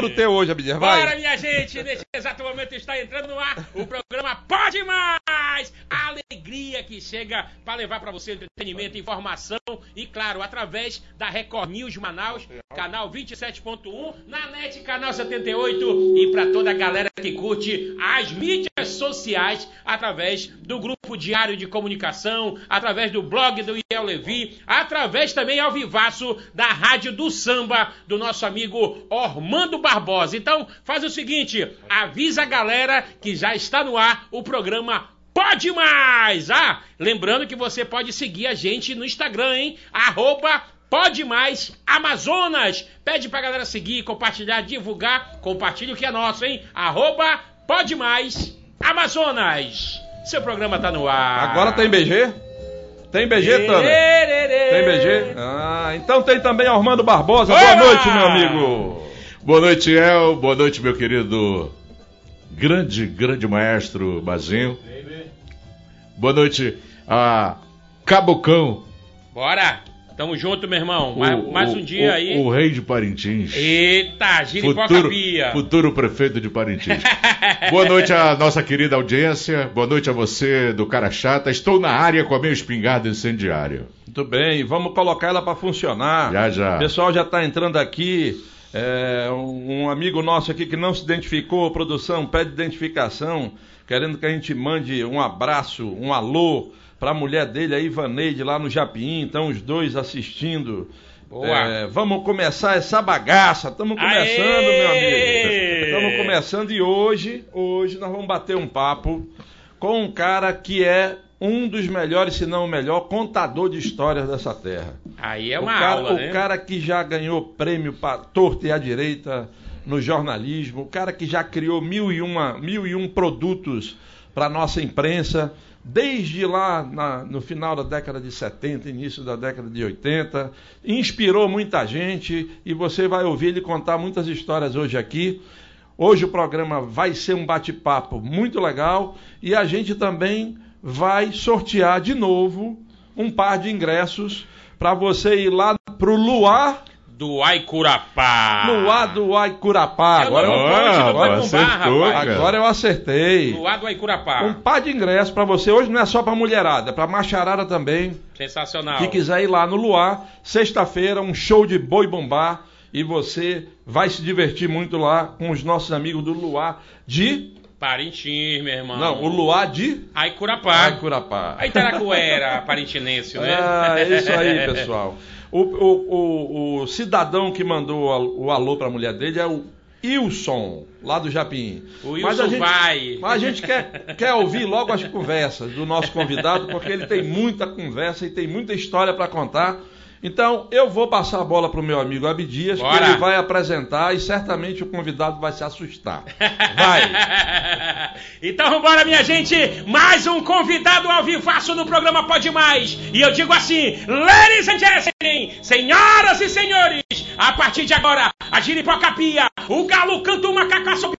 todo teu hoje, Abdias. Vai. Bora, minha gente! Nesse exato momento está entrando no ar o programa que chega para levar para você entretenimento, informação e, claro, através da Record News Manaus, canal 27.1, na NET, canal 78 e para toda a galera que curte as mídias sociais através do grupo Diário de Comunicação, através do blog do Iel Levi, através também ao vivaço da Rádio do Samba do nosso amigo Ormando Barbosa. Então, faz o seguinte, avisa a galera que já está no ar o programa Pode Mais! Ah, lembrando que você pode seguir a gente no Instagram, hein? Arroba Pode Mais Amazonas. Pede pra galera seguir, compartilhar, divulgar. Compartilhe o que é nosso, hein? Arroba Pode Mais Amazonas. Seu programa tá no ar. Agora tem BG? Tem BG, Tana? Tem BG? Ah, então tem também Armando Barbosa. Boa Eba! noite, meu amigo. Boa noite, El. Boa noite, meu querido grande, grande maestro Bazinho. Boa noite a Cabocão. Bora! Tamo junto, meu irmão. o- mais, mais um dia o- aí. O rei de Parintins. Eita, Futuro, giripocapia. futuro prefeito de Parintins. Boa noite à nossa querida audiência. Boa noite a você do Cara Chata. Estou na área com a minha espingarda incendiária. Muito bem, vamos colocar ela para funcionar. Já, já. O pessoal já está entrando aqui. É, um amigo nosso aqui que não se identificou, produção, pede identificação, querendo que a gente mande um abraço, um alô para a mulher dele, a Ivaneide, lá no Japim. Então, os dois assistindo. É, vamos começar essa bagaça. Estamos começando, Aê! meu amigo. Estamos começando e hoje, hoje nós vamos bater um papo com um cara que é um dos melhores, se não o melhor, contador de histórias dessa terra. Aí é o uma cara, aula, o né? cara que já ganhou prêmio para torta e à direita no jornalismo, o cara que já criou mil e, uma, mil e um produtos para nossa imprensa, desde lá na- no final da década de 70, início da década de 80, inspirou muita gente e você vai ouvir ele contar muitas histórias hoje aqui. Hoje o programa vai ser um bate-papo muito legal e a gente também vai sortear de novo um par de ingressos para você ir lá pro Luar, Do Aicurapá. Luar do Aicurapá. É Agora, eu, acertou, cara. agora eu acertei. Luar do Aicurapá. Um par de ingressos para você. Hoje não é só para mulherada, é para macharada também. Sensacional. Que quiser ir lá no Luar, sexta-feira, um show de boi bombar. E você vai se divertir muito lá com os nossos amigos do Luar de. Parintins, meu irmão. Não, o Luar de Aicurapá. Aicurapá. A Itaracuera, parintinense, né? Ah, é isso aí, pessoal. O, o, o, o cidadão que mandou o alô para a mulher dele é o Wilson, lá do Japim. O Mas a Wilson gente- vai. Mas a gente quer, quer ouvir logo as conversas do nosso convidado, porque ele tem muita conversa e tem muita história para contar. Então, eu vou passar a bola para o meu amigo Abdias, que Bora. ele vai apresentar e certamente o convidado vai se assustar. Vai! então vambora, minha gente. Mais um convidado ao vivaço no programa Pode Mais. E eu digo assim, ladies and gentlemen, senhoras e senhores, a partir de agora, a giripocapia, o galo canta uma cacassobia.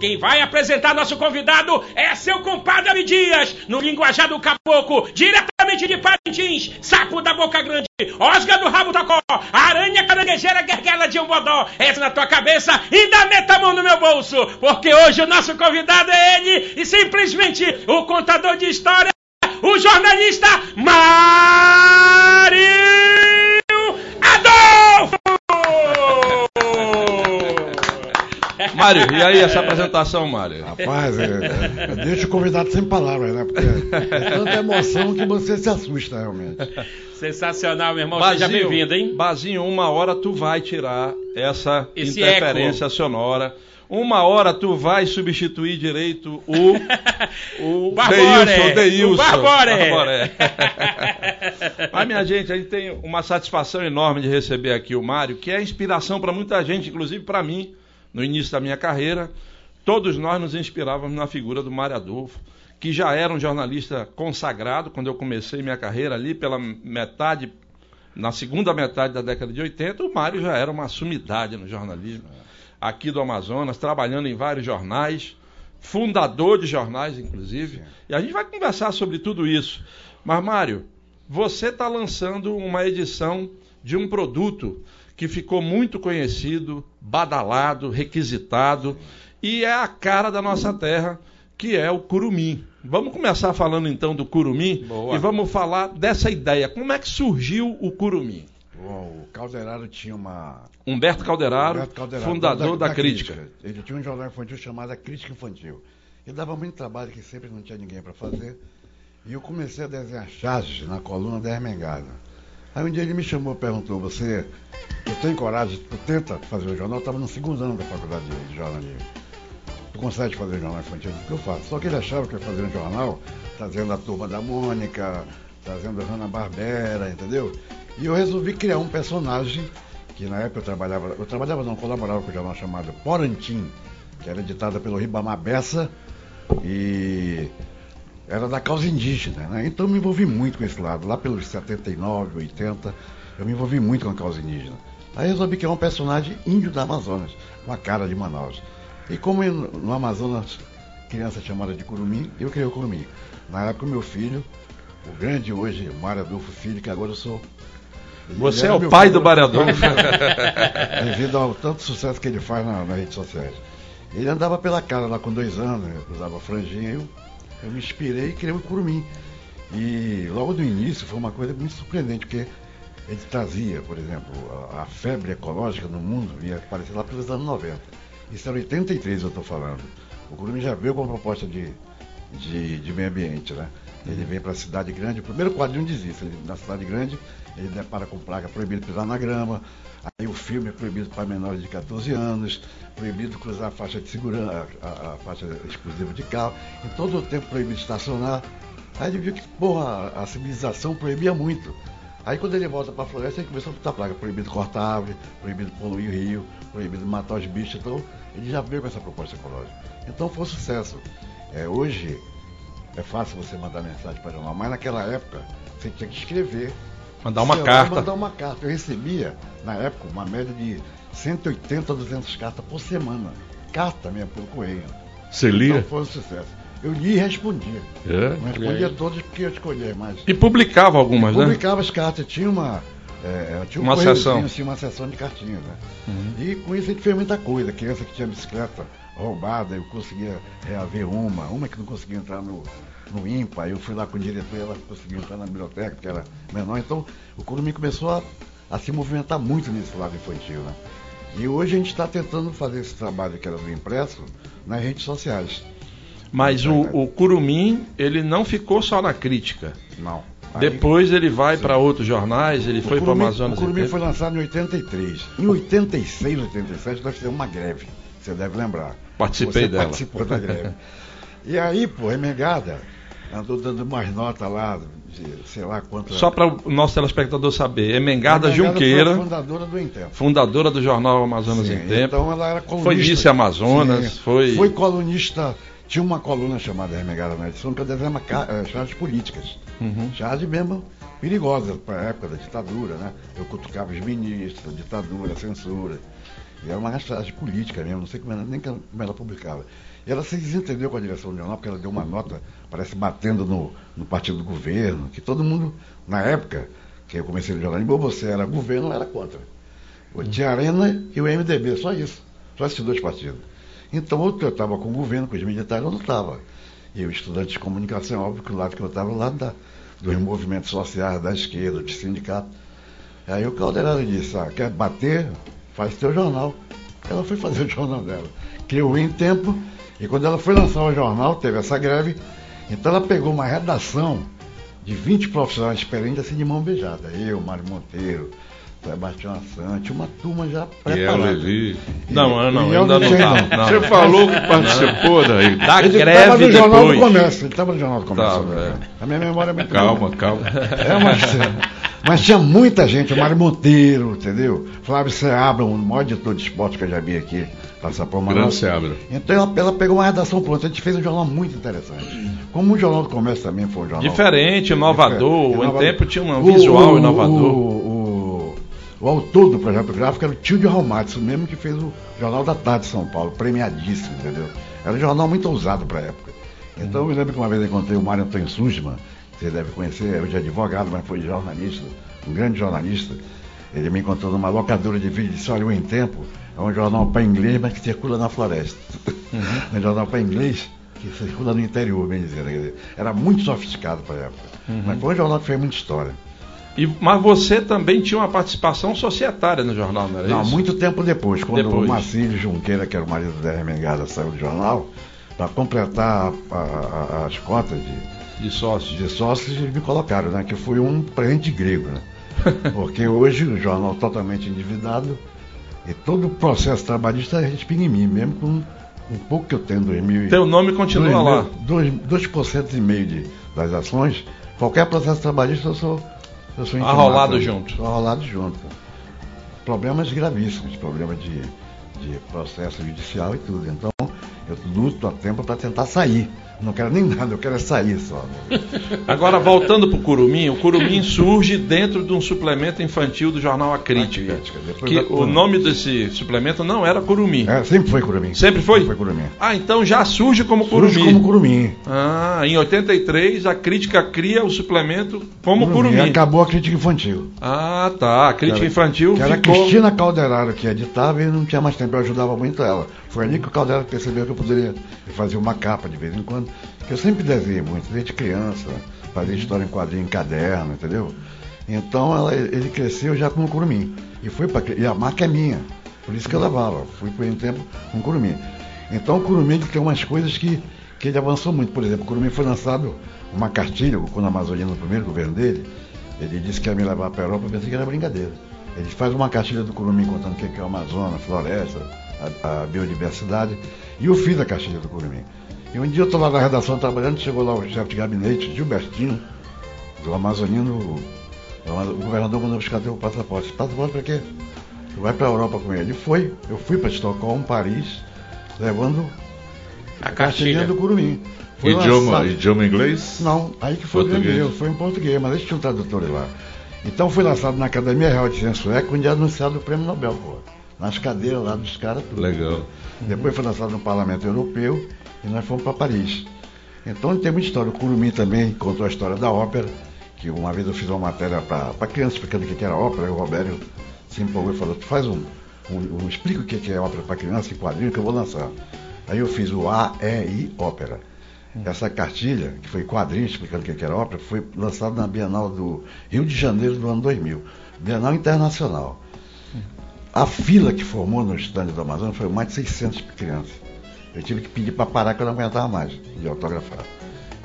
Quem vai apresentar nosso convidado é seu compadre Abdias, no linguajar do caboclo, diretamente de Parintins, sapo da boca grande, osga do rabo tocó, aranha caranguejeira, guerguela de um bodó, essa na tua cabeça e ainda meta a mão no meu bolso, porque hoje o nosso convidado é ele e simplesmente o contador de história, o jornalista Mário Adolfo! Mário, e aí essa apresentação, Mário? Rapaz, é, é, deixa o convidado sem palavras, né? Porque é tanta emoção que você se assusta realmente. Sensacional, meu irmão. Seja bem-vindo, hein? Bazinho, uma hora tu vai tirar essa Esse interferência sonora. Uma hora tu vai substituir direito o. O Barboré, Deilson, Deilson. o Barboré. Barboré. Mas, minha gente, a gente tem uma satisfação enorme de receber aqui o Mário, que é inspiração para muita gente, inclusive para mim, no início da minha carreira. Todos nós nos inspirávamos na figura do Mário Adolfo, que já era um jornalista consagrado quando eu comecei minha carreira ali pela metade, na segunda metade da década de 80, o Mário já era uma sumidade no jornalismo aqui do Amazonas, trabalhando em vários jornais. fundador de jornais, inclusive. E a gente vai conversar sobre tudo isso. Mas, Mário, você está lançando uma edição de um produto que ficou muito conhecido, badalado, requisitado e é a cara da nossa terra, que é o curumim. Vamos começar falando então do curumim Boa. e vamos falar dessa ideia. Como é que surgiu o curumim? O Calderaro tinha uma. Humberto Calderaro, Humberto Calderaro, fundador da, crítica. Ele tinha um jornal infantil chamado Crítica Infantil. E dava muito trabalho, que sempre não tinha ninguém para fazer. E eu comecei a desenhar charges na coluna da Ermengada. Aí um dia ele me chamou e perguntou: Você, tu tem coragem, tu tenta fazer o jornal? Eu estava no segundo ano da faculdade de jornalismo. Consegue fazer o jornal infantil? O que eu faço? Só que ele achava que ia fazer um jornal trazendo a turma da Mônica, trazendo a Hanna-Barbera, entendeu? E eu resolvi criar um personagem que na época eu trabalhava, eu trabalhava não, colaborava com o jornal chamado Porantim, que era editado pelo Ribamar Bessa e era da causa indígena, né? Então eu me envolvi muito com esse lado. Lá pelos 79, 80, eu me envolvi muito com a causa indígena. Aí resolvi criar um personagem índio da Amazonas, com a cara de Manaus. E como no Amazonas, criança chamada de Curumim, eu criei o Curumim. Na época o meu filho, o grande hoje, Mário Adolfo Filho, que agora eu sou. Você é o pai filho, do Mário Adolfo. devido ao tanto sucesso que ele faz na- nas redes sociais. Ele andava pela cara lá com dois anos, usava franjinha, eu, eu me inspirei e criei o Curumim. E logo no início foi uma coisa muito surpreendente, porque ele trazia, por exemplo, a, a febre ecológica no mundo ia aparecer lá pelos anos 90. Isso era 83 eu estou falando. O Curumim já veio com uma proposta de, de, de meio ambiente, né? Ele vem para a cidade grande, o primeiro quadrinho diz isso, ele, na cidade grande ele depara com placa proibido pisar na grama, aí o filme é proibido para menores de 14 anos, proibido cruzar a faixa de segurança, a, a- faixa exclusiva de carro, em todo o tempo proibido estacionar. Aí ele viu que, porra, a civilização proibia muito. Aí quando ele volta para a floresta, ele começou a botar placa, proibido cortar árvore, proibido poluir o rio, proibido matar os bichos, então ele já veio com essa proposta ecológica. Então foi um sucesso. É, hoje é fácil você mandar mensagem para jornal, mas naquela época você tinha que escrever. Mandar uma carta. Mandar uma carta. Eu recebia, na época, uma média de 180 a 200 cartas por semana. Carta mesmo, pelo correio. Você Então lia? foi um sucesso. Eu li e respondia. É? Não respondia todos porque eu escolhia mais. E publicava algumas, né? Publicava as cartas, tinha uma. é, tinha um Uma sessão. Uhum. Tinha uma sessão de cartinhas, né? E com isso a gente fez muita coisa. Criança que tinha bicicleta roubada, eu conseguia reaver uma, uma que não conseguia entrar no, no IMPA, eu fui lá com o diretor e ela conseguiu entrar na biblioteca, porque era menor. Então o Curumim começou a, a se movimentar muito nesse lado infantil, né? E hoje a gente está tentando fazer esse trabalho que era do impresso nas redes sociais. Mas o, o Curumim, ele não ficou só na crítica. Não. Aí- Depois ele vai para outros jornais, ele O foi para o Amazonas. O Curumim foi lançado em 83. Em 86, 87, nós fizemos uma greve. Você deve lembrar. Participei Você dela. participou da greve. E aí, pô, Remengada andou dando umas notas lá, sei lá quanto. Só para o nosso telespectador saber, Emengarda Remengada foi a Junqueira, fundadora do Intempo. fundadora do jornal Amazonas Sim, em Tempo. Então ela era colunista. Foi vice-Amazonas, Sim, foi- Foi colunista. Tinha uma coluna chamada Remengada na edição que eu desenhava eh, charges políticas. Uhum. Charges mesmo perigosas para a época da ditadura, né? Eu cutucava os ministros, ditadura, censura. E era uma charge política mesmo, não sei como ela, nem como ela publicava. E ela se desentendeu com a direção do jornal, porque ela deu uma nota, parece batendo no, no partido do governo, que todo mundo, na época que eu comecei no jornalismo, ou você era governo ou era contra. O Tinha Arena e o MDB, só isso. Só esses dois partidos. Então, ou eu estava com o governo, com os militares, ou não estava. E eu, estudante de comunicação, óbvio que o lado que eu estava, lado da, dos movimentos sociais, da esquerda, dos sindicatos. Aí o Caldeirão disse, ah, quer bater? Faz teu jornal. Ela foi fazer o jornal dela. Criou em tempo, e quando ela foi lançar o jornal, teve essa greve, então ela pegou uma redação de 20 profissionais experientes assim de mão beijada. Eu, Mário Monteiro, Sebastião Assante, uma turma já E preparada. Não, eu não, E eu ainda não não tinha, tá. não. não. Você falou que participou daí. Da Ele estava greve no Jornal depois. do Comércio, ele estava no Jornal do Comércio. Tava, é. A minha memória é muito Calma, boa. calma. É, mas, mas tinha muita gente, o Mário Monteiro, entendeu? Flávio Seabra, o maior editor de esporte que eu já vi aqui, passar por uma Grande Seabra. Então ela, ela pegou uma redação pronta, a gente fez um jornal muito interessante. Como o Jornal do Comércio também foi um jornal. Diferente, inovador. O Inovador. Em Tempo tinha um O- visual o- inovador. O, o, autor do projeto gráfico era o tio de Raumatis, o mesmo que fez o Jornal da Tarde de São Paulo, premiadíssimo, entendeu? Era um jornal muito ousado para a época. Então eu me lembro que uma vez encontrei o Mário Antônio que você deve conhecer, hoje é advogado, mas foi jornalista, um grande jornalista. Ele me encontrou numa locadora de vídeo e disse, olha, o Em Tempo é um jornal para inglês, mas que circula na floresta. é um jornal para inglês que circula no interior, bem dizendo. Dizer, era muito sofisticado para a época. Mas foi um jornal que fez muita história. E, mas você também tinha uma participação societária no jornal, não era Não, isso? muito tempo depois, quando Depois. o Marcílio Junqueira, que era o marido da Remengada, saiu do jornal, para completar a- a- a- as cotas de, De sócios. de sócios, eles me colocaram, né? Que foi um presente grego, né? Porque hoje o jornal totalmente endividado e todo o processo trabalhista respinga em mim, mesmo com um pouco que eu tenho, 2000 e- Teu nome continua lá. 2%, 2% e meio de, das ações, qualquer processo trabalhista eu sou, Arrolado né? junto. Arrolado junto. Problemas gravíssimos, problemas de, de processo judicial e tudo. Então, eu luto a tempo para tentar sair. Não quero nem nada, eu quero é sair só. Agora, voltando para o Curumim, o Curumim surge dentro de um suplemento infantil do jornal A Crítica. A Crítica, Que da- o nome desse suplemento não era Curumim. É, sempre foi curumim. Sempre foi? Foi curumim. Ah, então já surge como Curumim. Surge como curumim. Ah, em 83 a crítica cria o suplemento como Curumim. E acabou a crítica infantil. Ah, tá. A crítica era- infantil que era ficou. Cristina Calderaro que editava e não tinha mais tempo, eu ajudava muito ela. Foi ali que o Calderaro percebeu que eu poderia fazer uma capa de vez em quando, que eu sempre desenhei muito, desde criança, fazia história em quadrinho, em caderno, entendeu? Então ela- ele cresceu já como curumim. E foi para e a marca é minha. Por isso que eu levava. Fui por um tempo com curumim. Então o curumim tem umas coisas que, que ele avançou muito. Por exemplo, o curumim foi lançado uma cartilha, quando a Amazônia no primeiro governo dele, ele disse que ia me levar para a Europa, eu pensei que era brincadeira. Ele faz uma cartilha do Curumim contando o que é a floresta, a, a biodiversidade. E eu fiz a cartilha do Curumim. E um dia eu estou lá na redação trabalhando, chegou lá o chefe de gabinete, Gilbertino, do Amazonino, o, o governador mandou buscar teu passaporte. Passaporte para quê? Tu vai para a Europa com ele. Ele foi, eu fui para Estocolmo, Paris, levando A cartilha. do Curumim. Foi Idioma, lançado- idioma inglês? não, aí que foi o grande Português. erro, foi em português, mas eles tinham tradutores lá. Então foi lançado na Academia Real de Ciências Sueca, onde é anunciado o prêmio Nobel, pô. Nas cadeiras lá dos caras, tudo. Legal. Depois foi lançado no Parlamento Europeu e nós fomos para Paris. Então tem muita história. O Curumim também contou a história da ópera, que uma vez eu fiz uma matéria para criança explicando o que era ópera, e o Robério se empolgou e falou, tu faz um, um, um explica o que é ópera para criança em quadrinho que eu vou lançar. Aí eu fiz o A, E, I, ópera. Essa cartilha, que foi quadrinho explicando o que que era ópera, foi lançada na Bienal do Rio de Janeiro do ano 2000. Bienal Internacional. A fila que formou no estande do Amazonas foi mais de 600 crianças. Eu tive que pedir para parar que eu não aguentava mais de autografar.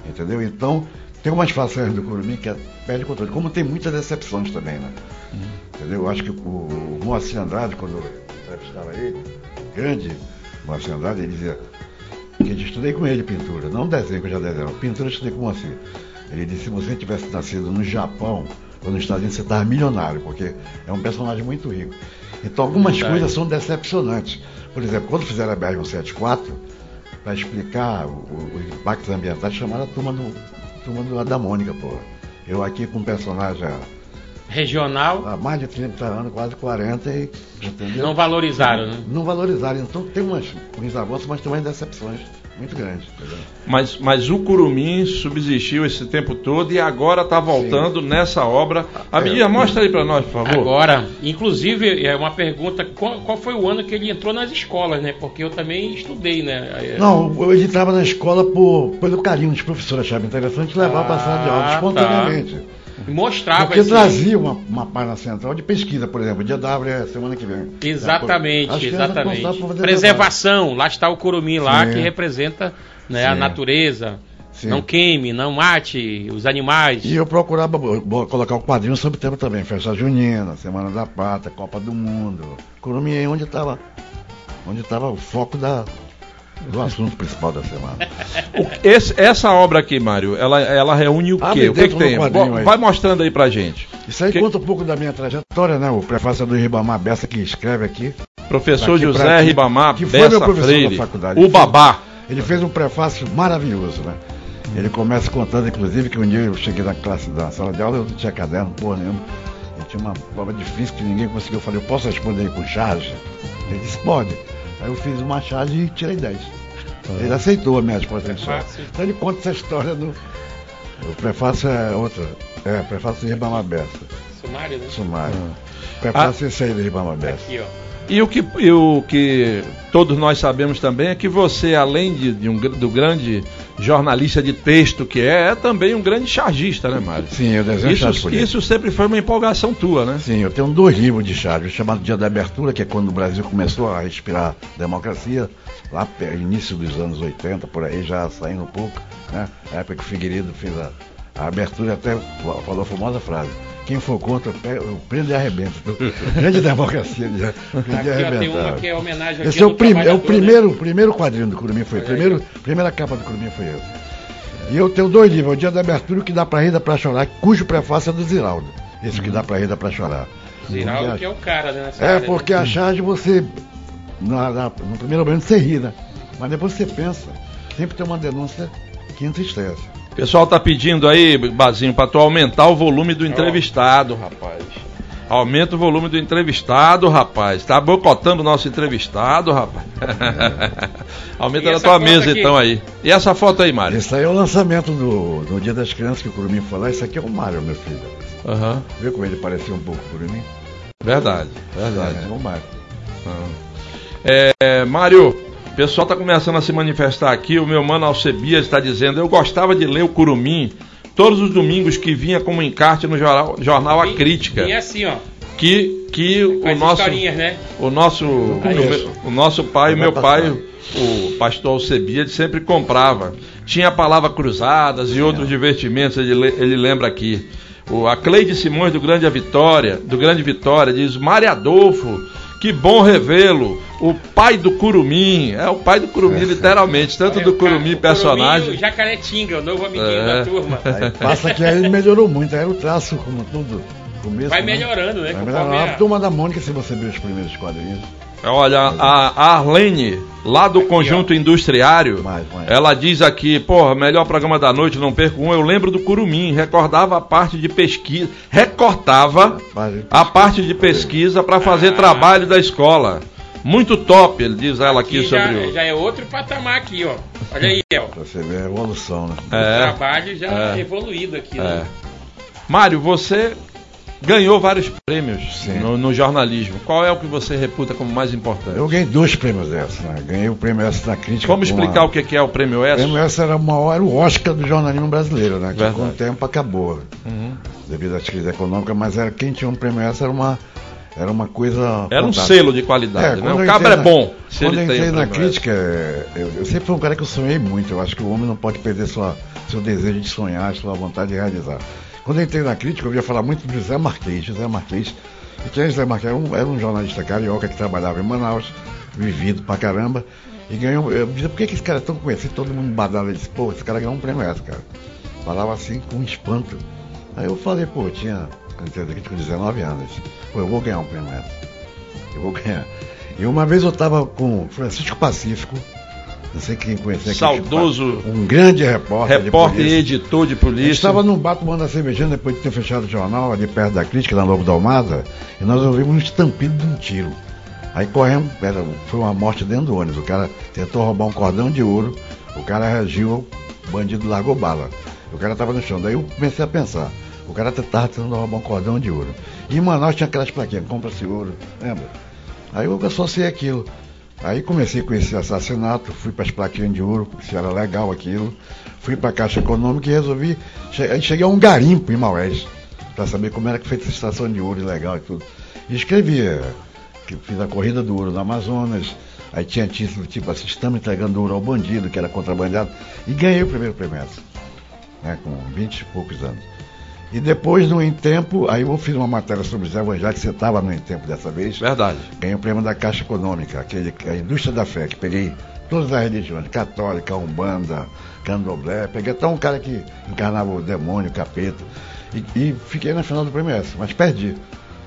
Entendeu? Então, tem umas façanhas do Curumim que é, perde controle. Como tem muitas decepções também, né? Entendeu? Eu acho que o, o Moacir Andrade, quando eu entrevistava ele, grande Moacir Andrade, ele dizia que eu estudei com ele pintura, não desenho que eu já desenho, pintura eu estudei com o Moacir. Ele disse, se você tivesse nascido no Japão ou nos Estados Unidos, você estava milionário, porque é um personagem muito rico. Então algumas Verdade. coisas são decepcionantes. Por exemplo, quando fizeram a BR-174, para explicar o, o, o impactos ambientais, chamaram a turma do, turma do, da Mônica, pô. Eu aqui com um personagem Regional, há mais de 30 anos, quase 40, e, entendeu? não valorizaram, né? Não valorizaram. Então tem umas, uns avanços, mas tem umas decepções muito. Entendeu? Mas, mas o Curumim subsistiu esse tempo todo e agora está voltando nessa obra. A É. mostra aí para nós, por favor. Agora, inclusive, é uma pergunta: qual, qual foi o ano que ele entrou nas escolas, né? Porque eu também estudei, né? Não, eu editava na escola por, pelo carinho dos professores, achava interessante levar para a sala de aula Ah, espontaneamente. E Mostrava Porque esse- trazia uma, uma página central de pesquisa, por exemplo, o dia da árvore é semana que vem. Exatamente, exatamente. Preservação, lá está o curumim lá Sim. que representa né, a natureza. Sim. Não queime, não mate os animais. E eu procurava colocar o quadrinho sobre o tempo também, festa junina, Semana da Pátria, Copa do Mundo. Curumim é onde estava onde estava o foco da, do assunto principal da semana. O- esse- essa obra aqui, Mário, ela, ela reúne o quê? Abre o que, que tem? aí. Vai mostrando aí pra gente. Isso aí Que- conta um pouco da minha trajetória, né? O prefácio do Ribamar Bessa que escreve aqui. Professor Daqui José aqui, Ribamar que foi meu professor Freire, da faculdade. o babá. Ele fez um prefácio maravilhoso, né? Ele começa contando, inclusive, que um dia eu cheguei na classe da sala de aula, eu não tinha caderno, porra nenhuma. Ele tinha uma prova difícil que ninguém conseguiu. Eu falei, eu posso responder com charge? Ele disse, pode. Aí eu fiz uma charge e tirei 10. Ele aceitou a minha resposta de charge. Prefácio. Então ele conta essa história no. O prefácio é outra. É, prefácio de Ribama Bessa. Sumário, né? Sumário. Prefácio é esse aí de Ribama Bessa. Aqui, ó. E o que, e o que todos nós sabemos também é que você, além de, de um, do grande jornalista de texto que é, é também um grande chargista, né, Mário? Sim, eu desenho charge Isso, político. isso sempre foi uma empolgação tua, né? Sim, eu tenho dois livros de charge, o chamado Dia da Abertura, que é quando o Brasil começou a respirar democracia, lá início dos anos 80, por aí já saindo um pouco, né? A época que o Figueiredo fez a, a abertura até fa- falou a famosa frase. Quem for contra, prendo e arrebento. Grande democracia, já prende Aqui, e ó, tem uma que é homenagem Esse é o, prim- é o né? primeiro, o primeiro quadrinho do Curumim foi, primeiro, primeira capa do Curumim foi esse. E eu tenho dois livros, o Dia da Abertura e o que dá pra rir, dá pra chorar, cujo prefácio é do Ziraldo. Esse que dá pra rir, dá pra chorar. Ziraldo Porque que é o cara, né? é área, né? porque a charge você, na- na- no primeiro momento você ri, né? Mas depois você pensa, sempre tem uma denúncia que entristece. O pessoal tá pedindo aí, Bazinho, pra tu aumentar o volume do entrevistado, rapaz. Aumenta o volume do entrevistado, rapaz. Tá boicotando o nosso entrevistado, rapaz. Aumenta na tua mesa aqui? então aí. E essa foto aí, Mário? Esse aí é o lançamento do, do Dia das Crianças que o Curumim foi lá. Esse aqui é o Mário, meu filho. Aham. Viu como ele parecia um pouco o Curumim? Verdade, verdade. É, é o Mário. É, Mário, o pessoal está começando a se manifestar aqui. O meu mano Alcebias está dizendo: Eu gostava de ler o Curumim todos os domingos que vinha como encarte no jornal, jornal A Crítica. E assim, ó. Que, que o nosso, né? o nosso, o, o nosso pai, o meu pai, o pastor Alcebias, sempre comprava. Tinha a palavra cruzadas e outros divertimentos, ele, le- ele lembra aqui. O, a Cleide Simões do Grande Vitória, do Grande Vitória, diz Mário Adolfo, que bom revê-lo. O pai do Curumim, é o pai do Curumim, literalmente, tanto Olha, do Curumim personagem. Curumim o Jacaretinga, o novo amiguinho É. da turma. Aí passa que aí ele melhorou muito, aí o traço, como tudo, começo. Vai né? melhorando, né? Vai melhorando. a- turma da Mônica, se você ver os primeiros quadrinhos. Olha, a Arlene, lá do Aqui, Conjunto Industriário, Mais, mais. ela diz aqui, porra, melhor programa da noite, não perco um. Eu lembro do Curumim, recordava a parte de pesquisa, recortava a parte de pesquisa para fazer Ah. trabalho da escola. Muito top, ele diz ela aqui Aqui já, sobre o. já é outro patamar aqui, ó. Olha aí, ó. Você ver a evolução, né? O É, trabalho já é. evoluído aqui, é. né? Mário, você ganhou vários prêmios no, no jornalismo. Qual é o que você reputa como mais importante? Eu ganhei dois prêmios dessa, né? Ganhei o prêmio S na crítica. Vamos explicar a- o que é o prêmio O S? prêmio S era, uma, era o Oscar do jornalismo brasileiro, né? Que Verdade. com o tempo acabou, Uhum. devido às crises econômicas, mas era, quem tinha um prêmio S era uma, era uma coisa. Era um fantástica. selo de qualidade, né? quando O eu cabra é bom. Se Quando eu ele tem entrei um na S. crítica, é, eu, eu sempre fui um cara que eu sonhei muito. Eu acho que o homem não pode perder sua, seu desejo de sonhar, sua vontade de realizar. Quando eu entrei na crítica, eu ouvia falar muito do José Marquês. José Marquês. E quem é José Marquês? Era um, era um jornalista carioca que trabalhava em Manaus, vivido pra caramba. E ganhou. Eu dizia, por que, que esse cara é tão conhecido? Todo mundo badala e disse, pô, esse cara ganhou um prêmio essa, cara. Falava assim com espanto. Aí eu falei, pô, eu tinha. Crítica com 19 anos. Pô, eu vou ganhar um prêmio. Eu vou ganhar. E uma vez eu estava com Francisco Pacífico, não sei quem conhece aqui. Saudoso Um grande repórter. repórter e editor de polícia. estava num bar tomando a cervejinha depois de ter fechado o jornal, ali perto da crítica, na Lobo da Almada, e nós ouvimos um estampido de um tiro. Aí corremos, era, foi uma morte dentro do ônibus. O cara tentou roubar um cordão de ouro, o cara reagiu, o bandido largou bala. O cara estava no chão. Daí eu comecei a pensar, o cara estava tentando roubar um cordão de ouro. E em Manaus tinha aquelas plaquinhas, compra-se ouro, lembra? Aí eu associei aquilo. Aí comecei com esse assassinato, fui para as plaquinhas de ouro, se era legal aquilo. Fui para a Caixa Econômica e resolvi. che- cheguei a um garimpo em Maués, para saber como era que feita essa estação de ouro legal e tudo. E escrevi eh, fiz a corrida do ouro no Amazonas. Aí tinha título tipo assim, estamos entregando ouro ao bandido, que era contrabandeado. E ganhei o primeiro prêmio, né, com 20 e poucos anos. E depois, no Em Tempo, aí eu fiz uma matéria sobre Zé Evangelho, que você estava no Em Tempo dessa vez. Verdade. Ganhei o prêmio da Caixa Econômica, aquele, a indústria da fé, que peguei todas as religiões, católica, umbanda, candomblé, peguei até um cara que encarnava o demônio, o capeta, e, e fiquei na final do prêmio S, mas perdi.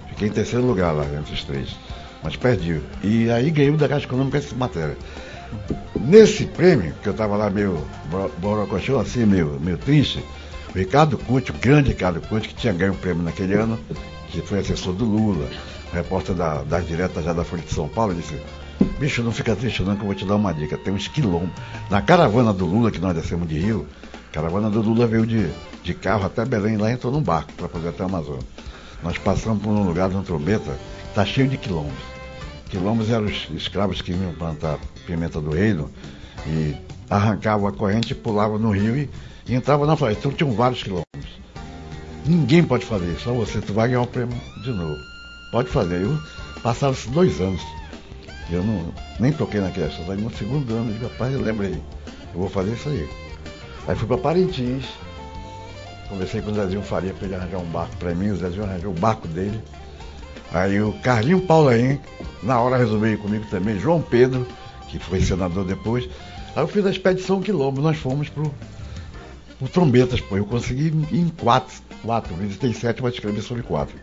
Fiquei em terceiro lugar lá, entre os três, mas perdi. E aí ganhei o da Caixa Econômica essa matéria. Nesse prêmio, que eu estava lá meio borocochô, assim, meio, meio triste, Ricardo Cucci, o grande Ricardo Cucci, que tinha ganho o prêmio naquele ano, que foi assessor do Lula, repórter da, das diretas já da Folha de São Paulo, disse, bicho, não fica triste não que eu vou te dar uma dica, tem uns quilombos. Na caravana do Lula, que nós descemos de Rio, a caravana do Lula veio de, de carro até Belém, lá entrou num barco para fazer até a Amazônia. Nós passamos por um lugar de um trombeta, tá cheio de quilombos. Quilombos eram os escravos que vinham plantar pimenta do reino e arrancavam a corrente, pulavam no rio e, e entravam na floresta. Então tinham vários quilombos. Ninguém pode fazer só você, tu vai ganhar o prêmio de novo. Pode fazer. Eu passaram-se dois anos. Eu não, nem toquei naquela história. Aí no segundo ano, eu digo, rapaz, eu lembrei. Eu vou fazer isso aí. Aí fui para Parintins. Conversei com o Zezinho Faria para ele arranjar um barco para mim. O Zezinho arranjou o barco dele. Aí o Carlinho Paulaim, na hora resolveu ir comigo também. João Pedro, que foi senador depois. Aí eu fiz a expedição Quilombo. Nós fomos pro, pro Trombetas, pô. Eu consegui em quatro. Quatro. Visitei sete, mas escrevi sobre quatro.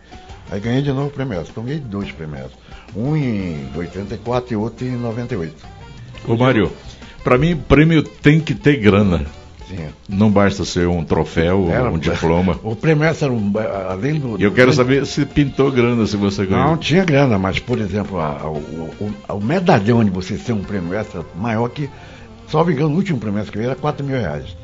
Aí ganhei de novo o prêmio Então ganhei dois prêmios. Um em 84 e outro em 98. Ô Mário, pra mim prêmio tem que ter grana. Sim. Não basta ser um troféu, Era- um diploma. O prêmio era um, além do. Eu quero saber se pintou grana, se você ganhou. Não tinha grana, mas, por exemplo, a- a- o, o- medalhão de você ser um prêmio extra maior que. Só me engano, o último prêmio extra que eu ganhei era 4 mil reais.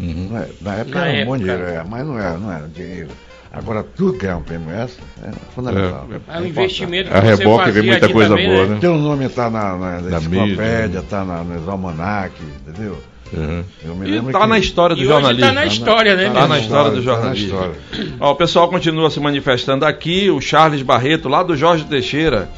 Uhum. É- Na época Na era um bom época. dinheiro, é, mas não era, não era dinheiro. Agora, tudo que é um prêmio extra é fundamental. É, É um investimento que A você reboque vem fazia muita aqui coisa também, boa, né? né? Teu nome tá na, na, Na enciclopédia, mídia. tá na, nos almanac, entendeu? Uhum. Eu me E lembro tá que- na história do E hoje jornalismo. tá na história, né, Tá meu na história do tá na jornalismo. história. Ó, o pessoal continua se manifestando aqui. O Charles Barreto, lá do Jorge Teixeira.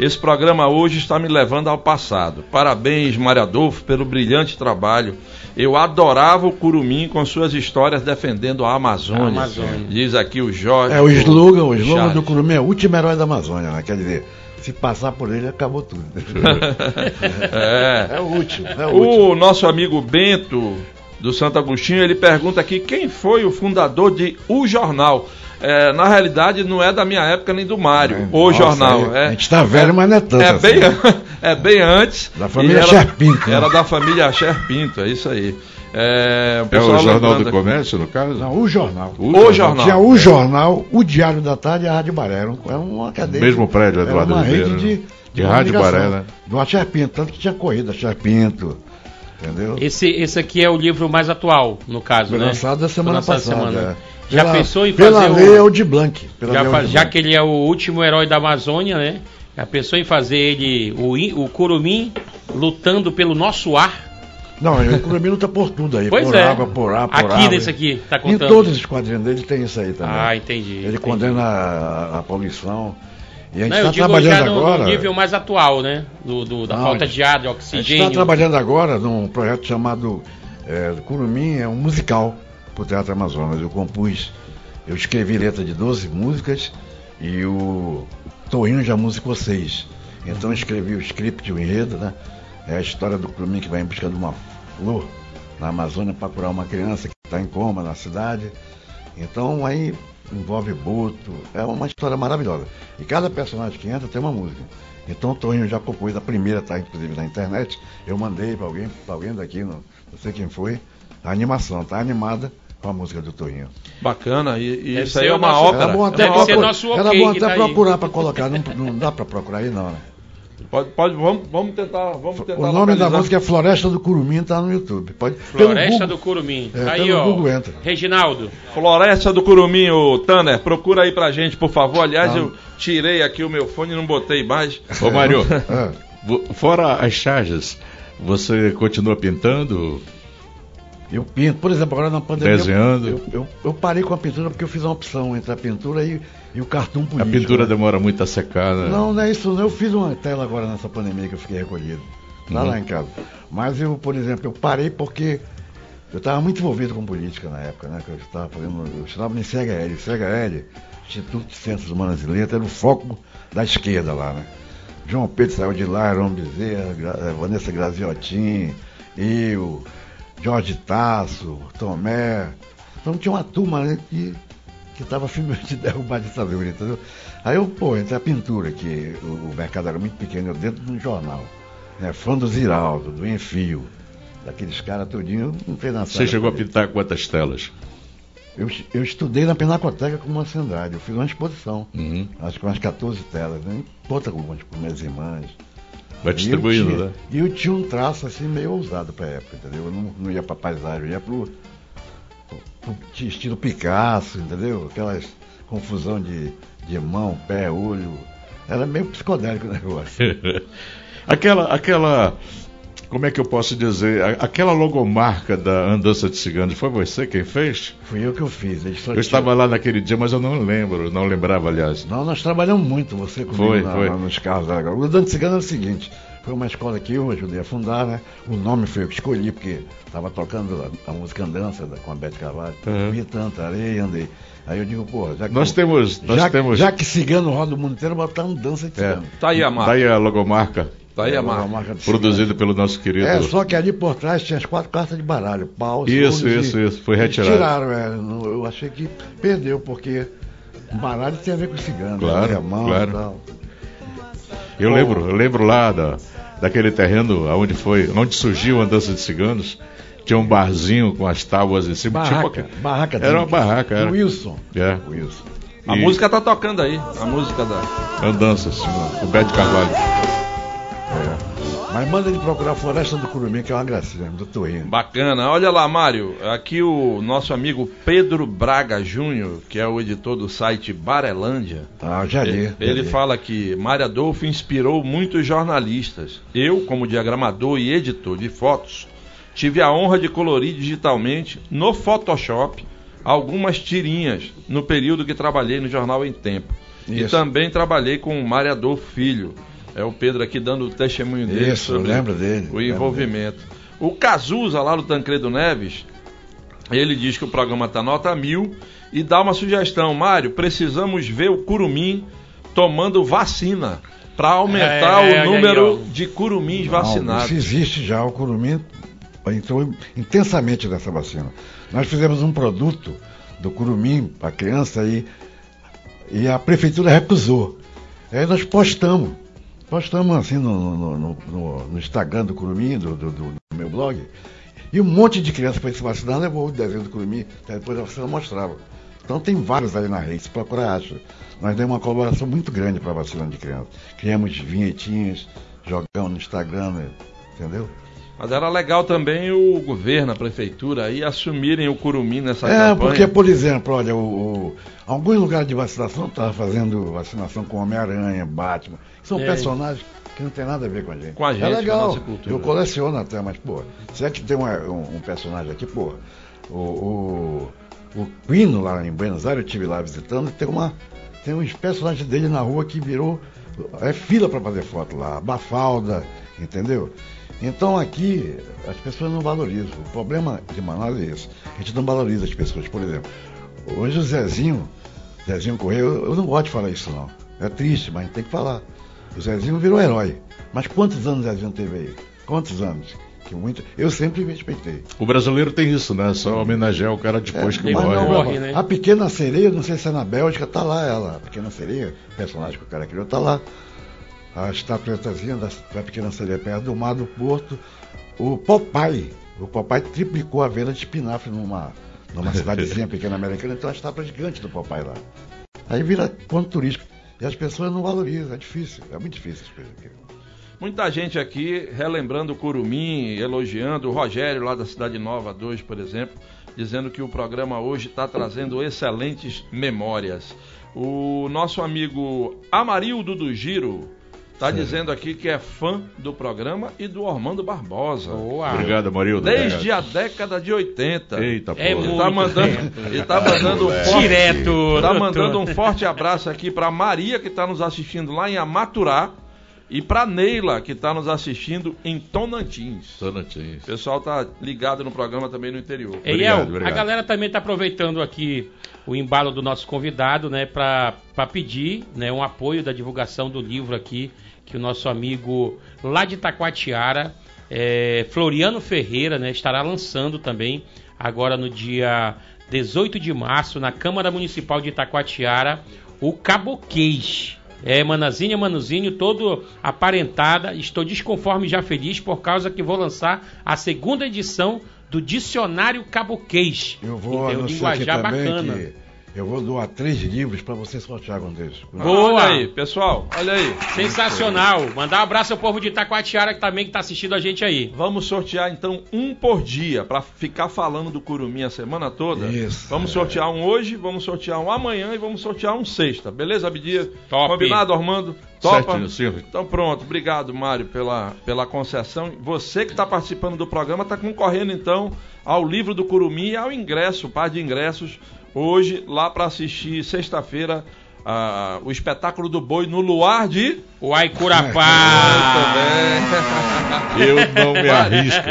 Esse programa hoje está me levando ao passado. Parabéns, Mário Adolfo, pelo brilhante trabalho. Eu adorava o Curumim com suas histórias defendendo a Amazônia. A Amazônia. Diz aqui o Jorge. É, o slogan, o slogan Charles. do Curumim é o último herói da Amazônia, né? Quer dizer, se passar por ele, acabou tudo. É. É o último, é o último. O nosso amigo Bento do Santo Agostinho, ele pergunta aqui quem foi o fundador de O Jornal. É, na realidade, não é da minha época nem do Mário. o Nossa, Jornal. é, a gente tá velho, mas não é tanto É assim. bem, é bem antes. Da família E era- né? Era da família Scherpinto, é isso aí. É, o É o Jornal do. Comércio, no caso? Não, o jornal. O Jornal. Tinha o jornal, o Diário da Tarde e a Rádio Baré. Era um- uma cadeia. Mesmo prédio, era Eduardo uma Oliveira, rede de, né? De Rádio. Baré, né? Do Scherpinto, tanto que tinha corrida Scherpinto. Entendeu? Esse, esse aqui é o livro mais atual, no caso, Foi né? lançado a semana lançado passada. semana. é. Já Pela- pensou em Pela fazer lei o- Aldir Blanc. Pela Já, lei já que ele é o último herói da Amazônia, né? Já pensou em fazer ele, o, o Curumim, lutando pelo nosso ar? Não, o Curumim luta por tudo aí. Pois por é. água, por ar, por Aqui água. nesse aqui, tá Em contando. todos os quadrinhos dele tem isso aí também. Ah, entendi. Ele entendi. condena a, a poluição. E a gente está já trabalhando no, no agora. nível mais atual, né? Do, do- da Não, falta gente- de ar, de A gente oxigênio. está trabalhando agora num projeto chamado é, Curumim, é um musical para o Teatro Amazonas. Eu compus, eu escrevi letra de 12 músicas e o Torinho já musicou seis. Então eu escrevi o script, o enredo, né? É a história do Curumim que vai em busca de uma flor na Amazônia para curar uma criança que está em coma na cidade. Então aí envolve Boto, é uma história maravilhosa. E cada personagem que entra tem uma música. Então o Toninho já compôs a primeira, tá inclusive na internet. Eu mandei para alguém, para alguém daqui, não, não sei quem foi, a animação, tá animada com a música do Toninho. Bacana, e, e isso aí é uma ópera. Era bom É até, Deve uma ser ópera. nosso era bom até tá procurar para colocar, não, não dá para procurar aí não, né? Pode, pode, vamos, vamos tentar. Vamos tentar O nome da localizar. música é Floresta do Curumim, tá no YouTube. Pode, Floresta Google- do Curumim. É, Tá aí, ó. Google entra. Reginaldo. Floresta do Curumim, ô Tanner, procura aí pra gente, por favor. Aliás, Tá. eu tirei aqui o meu fone e não botei mais. Ô Mário, É. fora as charges, você continua pintando? Eu pinto, por exemplo, agora na pandemia. Desenhando. Eu, eu, eu parei com a pintura porque eu fiz uma opção entre a pintura e, e o cartoon A político. pintura né? demora muito a secar, né? Não, não é isso, não. Eu fiz uma tela agora nessa pandemia que eu fiquei recolhido. Lá, Uhum. lá em casa. Mas eu, por exemplo, eu parei porque eu estava muito envolvido com política na época, né? Que eu estava fazendo. Eu estava no CHL. CHL, Instituto de Ciências Humanas e Letras, era o foco da esquerda lá, né? João Pedro saiu de lá, Arão Bezerra, Vanessa Graziotin, eu, Jorge Tasso, Tomé. Então tinha uma turma né, que que estava afim de derrubar a ditadura, entendeu? Aí eu, pô, entre a pintura, que o, o mercado era muito pequeno, eu dentro de um jornal, né? Fã do Ziraldo, do Enfio, daqueles caras todinho, não fez nada. Você chegou a pintar quantas telas? Eu, eu estudei na Pinacoteca como Andrade. Eu fiz uma exposição. Uhum. Acho que umas 14 telas, né? Conta com com minhas irmãs. Vai E distribuindo, tinha- né? E eu tinha um traço assim meio ousado pra época, entendeu? Eu não, não ia pra paisagem, eu ia pro, pro estilo Picasso, entendeu? Aquelas confusão de, de mão, pé, olho. Era meio psicodélico o negócio. aquela, aquela, como é que eu posso dizer? Aquela logomarca da Andança de Ciganos, foi você quem fez? Fui eu que eu fiz. Eu tinham- estava lá naquele dia, mas eu não lembro, não lembrava, aliás. Não, nós trabalhamos muito, você comigo Foi, na- foi. na- nos carros da O Dante Cigano é o seguinte, foi uma escola que eu ajudei a fundar, né? O nome foi eu que escolhi, porque estava tocando a, a música Andança da- com a Beth Carvalho. Uhum. Vi tanta areia, andei. Aí eu digo, pô, já que, Nós temos, nós já, temos. já que cigano roda o mundo inteiro, botar um dança de É. cigano. Tá aí a marca. Daí a logomarca, Tá aí a É, marca. marca produzida pelo nosso querido. É, só que ali por trás tinha as quatro cartas de baralho, pau, Isso, isso, e- isso, foi retirado. Tiraram, é, eu achei que perdeu, porque baralho tem a ver com cigano, Claro, né, a mão claro. e tal. Eu lembro, eu lembro lá da, daquele terreno onde foi, onde surgiu a Andança de Ciganos. Tinha um barzinho com as tábuas em cima. Barraca, tipo, barraca Era uma barraca, era. Wilson. É. Wilson. A E música tá tocando aí. A música da. Andanças, o Beto Carvalho. Mas manda ele procurar a Floresta do Curumim, que é uma gracinha, do Torrinho. Bacana. Olha lá, Mário. Aqui o nosso amigo Pedro Braga Júnior, que é o editor do site Barelândia. Ah, já li. Ele, já ele li. fala que Mário Adolfo inspirou muitos jornalistas. Eu, como diagramador e editor de fotos, tive a honra de colorir digitalmente no Photoshop algumas tirinhas no período que trabalhei no jornal Em Tempo. E Isso. também trabalhei com o Mário Adolfo Filho. É o Pedro aqui dando o testemunho dele Isso, eu sobre lembro dele, o envolvimento. O Cazuza, lá do Tancredo Neves, ele diz que o programa está nota mil e dá uma sugestão. Mário, precisamos ver o Curumim tomando vacina para aumentar É, olha o número de curumins Não, vacinados. Isso existe já, o Curumim entrou intensamente nessa vacina. Nós fizemos um produto do Curumim para criança e, e a prefeitura recusou. Aí nós postamos. Postamos assim no, no- no- no- Instagram do Curumim, do, do- do meu blog. E um monte de criança para se vacinar levou o desenho do Curumim, até depois a vacina mostrava. Então tem vários ali na rede, se procurar acha. Nós demos uma colaboração muito grande para a vacina de criança. Criamos vinhetinhas, jogamos no Instagram, né? entendeu? Mas era legal também o governo, a prefeitura aí assumirem o Curumim nessa é, campanha. porque, por exemplo, olha, o, o- alguns lugares de vacinação estavam fazendo vacinação com Homem-Aranha, Batman. São É. personagens que não tem nada a ver com a gente. Com a gente, é com a legal. Eu coleciono até, mas, pô, se é que tem uma- um, um personagem aqui, pô, o, o, o Quino lá em Buenos Aires, eu estive lá visitando, e tem uma. Tem uns personagens dele na rua que virou. É fila para fazer foto lá, Bafalda, entendeu? Então aqui as pessoas não valorizam. O problema de Manaus é isso. A gente não valoriza as pessoas. Por exemplo, hoje o Zezinho, Zezinho Correia, eu, eu não gosto de falar isso não. É triste, mas a gente tem que falar. O Zezinho virou herói. Mas quantos anos o Zezinho teve aí? Quantos anos? Que muito. Eu sempre respeitei. O brasileiro tem isso, né? Só homenagear o cara depois que É, mas morre. não, morre, né? A Pequena Sereia, não sei se é na Bélgica, tá lá ela. A Pequena Sereia, o personagem que o cara criou, tá lá. A estatuetazinha da, da Pequena Sereia perto do mar do Porto. O Popeye, o Popeye triplicou a venda de espinafre numa, numa cidadezinha pequena americana, então a estátua gigante do Popeye lá. Aí vira ponto turístico. E as pessoas não valorizam, é difícil, é muito difícil as coisas aqui. Muita gente aqui relembrando o Curumim, elogiando o Rogério lá da Cidade Nova 2, por exemplo, dizendo que o programa hoje está trazendo excelentes memórias. O nosso amigo Amarildo do Giro está dizendo aqui que é fã do programa e do Armando Barbosa. Boa. Obrigado, Marildo. Desde a década de 80. Eita, É porra. Ele muito tá mandando, tempo. ele tá mandando um forte, Direto. tá mandando um forte abraço aqui para Maria que está nos assistindo lá em Amaturá e para Neila que está nos assistindo em Tonantins. Sonantins. O pessoal tá ligado no programa também no interior. Obrigado, El, obrigado. a galera também está aproveitando aqui o embalo do nosso convidado, né, para pedir, né, um apoio da divulgação do livro aqui que o nosso amigo lá de Taquatiara, é, Floriano Ferreira, né, estará lançando também agora no dia 18 de março na Câmara Municipal de Itacoatiara, o Caboquês. É, Manazinha, Manuzinho, todo aparentada. Estou desconforme e já feliz por causa que vou lançar a segunda edição do Dicionário Caboquês. Eu vou um anunciar aqui linguajar também bacana. que eu vou doar três livros para você sortear um deles. Boa. Olha aí, pessoal, olha aí. Sensacional. Mandar um abraço ao povo de Itacoatiara que também que tá assistindo a gente aí. Vamos sortear então um por dia para ficar falando do Curumim a semana toda. Isso, Vamos é. sortear um hoje, vamos sortear um amanhã e vamos sortear um sexta. Beleza, Abdias? Top. Combinado, Armando? Topa? Certinho, Silvio. Então pronto, obrigado Mário pela, pela concessão. Você que está participando do programa está concorrendo então ao livro do Curumim e ao ingresso, par de ingressos, hoje lá para assistir sexta-feira ah, o espetáculo do boi no luar de. Uai Curapá. Eu não me arrisco.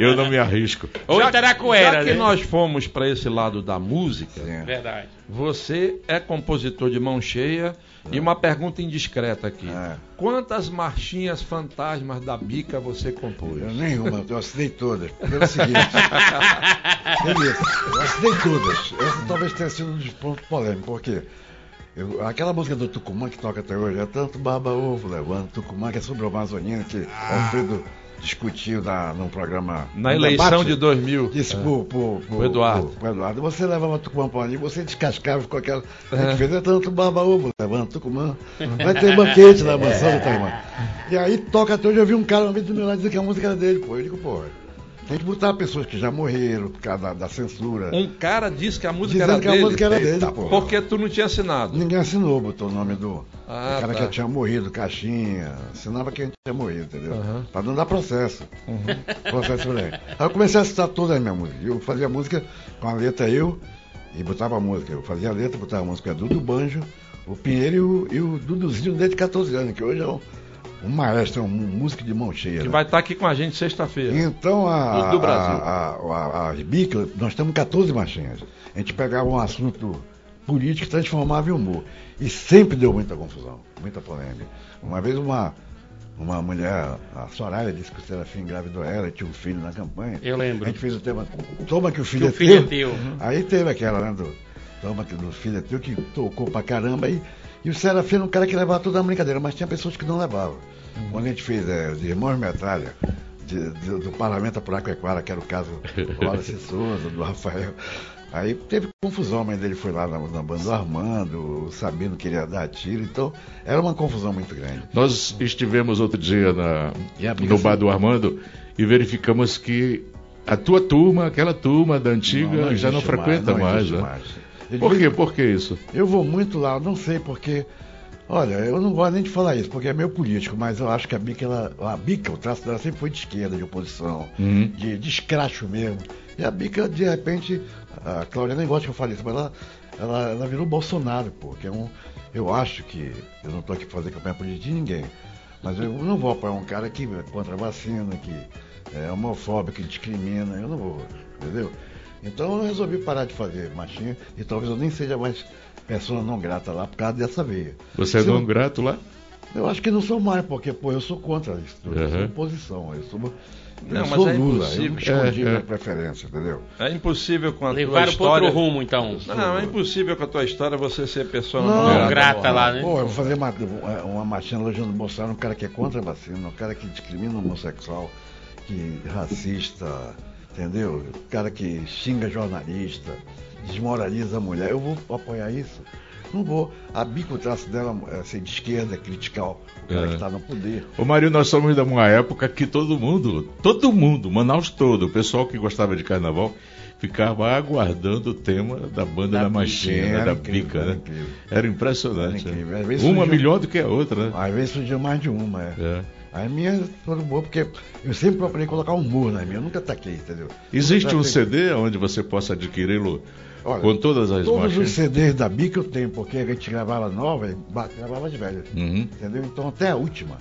Eu não me arrisco. Ou Itaracuera, Já que né? nós fomos para esse lado da música, Sim. Verdade. você é compositor de mão cheia e uma pergunta indiscreta aqui. É. Quantas marchinhas fantasmas da bica você compôs? Eu nenhuma, eu assinei todas. Pelo seguinte. seguinte, eu assinei todas. Essa talvez tenha sido um dos pontos polêmicos, porque eu- aquela música do Tucumã que toca até hoje é tanto baba ovo levando Tucumã, que é sobre o Amazonina, que Alfredo discutiu na, num programa. Na num eleição debate, de 2000. Disse pro, pro, pro, O Eduardo. pro- pro Eduardo, você levava Tucumã para ali, você descascava com aquela. A gente fez é tanto baba ovo, levando Tucumã. Vai ter banquete na mansão do Tucumã. E aí toca até hoje, eu vi um cara uma vez do meu lado dizer que a música era dele, pô. Eu digo, pô, tem que botar pessoas que já morreram por causa da, da censura. Um cara disse que a música Dizendo era que a dele. música era dele, Eita, pô. Porque tu não tinha assinado. Ninguém assinou, botou o nome do, Ah, do cara tá. que tinha morrido, Caixinha. Assinava quem tinha morrido, entendeu? Aham. Pra não dar processo. Processo por aí. Aí eu comecei a citar toda a minha música. Eu fazia música com a letra eu e botava a música. Eu fazia a letra, botava a música do Dudu Banjo, o Pinheiro e o, e o Duduzinho desde 14 anos, que hoje é um, um maestro, um músico de mão cheia. Que né? vai estar aqui com a gente sexta-feira. Então, a, Do- do Brasil. a, a, a, as bicas, nós temos 14 marchinhas. A gente pegava um assunto político e transformava em humor. E sempre deu muita confusão, muita polêmica. Uma vez uma, uma mulher, a Soraya, disse que o Serafim engravidou ela e tinha um filho na campanha. Eu lembro. A gente fez o tema Toma que o filho, Que o é, filho é teu. teu. Aí teve aquela, né, do Toma que do filho é teu, que tocou pra caramba. E, e o Serafim era um cara que levava tudo na brincadeira, mas tinha pessoas que não levavam. Quando a gente fez é, os Irmãos Metralha, de- de- do Parlamento por Aquequara, que era o caso do Wallace Souza, do Rafael. Aí teve confusão, a mãe dele foi lá na, na banda do Armando, o Sabino queria dar tiro, então era uma confusão muito grande. Nós estivemos outro dia na- no bar do Armando e verificamos que a tua turma, aquela turma da antiga, já não existe frequenta não mais, existe né? mais. Eu Por quê? Por que isso? Eu vou muito lá, não sei porque. Olha, eu não gosto nem de falar isso, porque é meio político, mas eu acho que a Bica, ela, a Bica, o traço dela sempre foi de esquerda, de oposição, Uhum. de, de escracho mesmo. E a Bica, de repente, a Cláudia nem gosta que eu fale isso, mas ela, ela, ela virou Bolsonaro, pô, que é um. Eu acho que. Eu não estou aqui para fazer campanha política de ninguém, mas eu não vou apoiar um cara que é contra a vacina, que é homofóbico, que discrimina, eu não vou, entendeu? Então eu resolvi parar de fazer marchinha e talvez eu nem seja mais pessoa não grata lá por causa dessa veia. Você é Se eu- não grato lá? Eu acho que não sou mais, porque, pô, eu sou contra isso. tudo, Eu sou Uhum. oposição. Eu sou, eu Não, mas sou é Lula. Eu impossível. não escondi É, é. minha preferência, entendeu? É impossível com a tua Levaram para história. outro rumo, então. Não, é impossível com a tua história você ser pessoa Não, não, Não, grata. grata lá, né? Pô, eu vou fazer uma, uma marchinha elogiando o Bolsonaro, um cara que é contra a vacina, um cara que discrimina o homossexual, que racista, entendeu? Um cara que xinga jornalista, desmoraliza a mulher. Eu vou apoiar isso? Não vou. A bico o traço dela é ser de esquerda, é criticar o cara É. que está no poder. Ô Mário, nós somos de uma época que todo mundo, todo mundo, Manaus todo, o pessoal que gostava de carnaval, ficava aguardando o tema da banda Da da, Machinha, era da era né? Era impressionante. Era né? Uma surgiu- melhor do que a outra, né? Às vezes surgiu mais de uma, é. É. As minhas foram boas, porque eu sempre procurei colocar humor nas minhas, eu nunca taquei, entendeu? Existe um. CD onde você possa adquiri-lo com todas as Todos os marchas? CDs da Bica eu tenho, porque a gente gravava nova e gravava as velhas. Uhum. Entendeu? Então até a última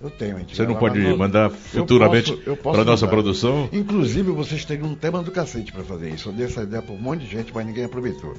eu tenho. A gente Você não pode nova. mandar futuramente para nossa mandar. produção? Inclusive, vocês teriam um tema do cacete para fazer isso. Eu dei essa ideia para um monte de gente, mas ninguém aproveitou.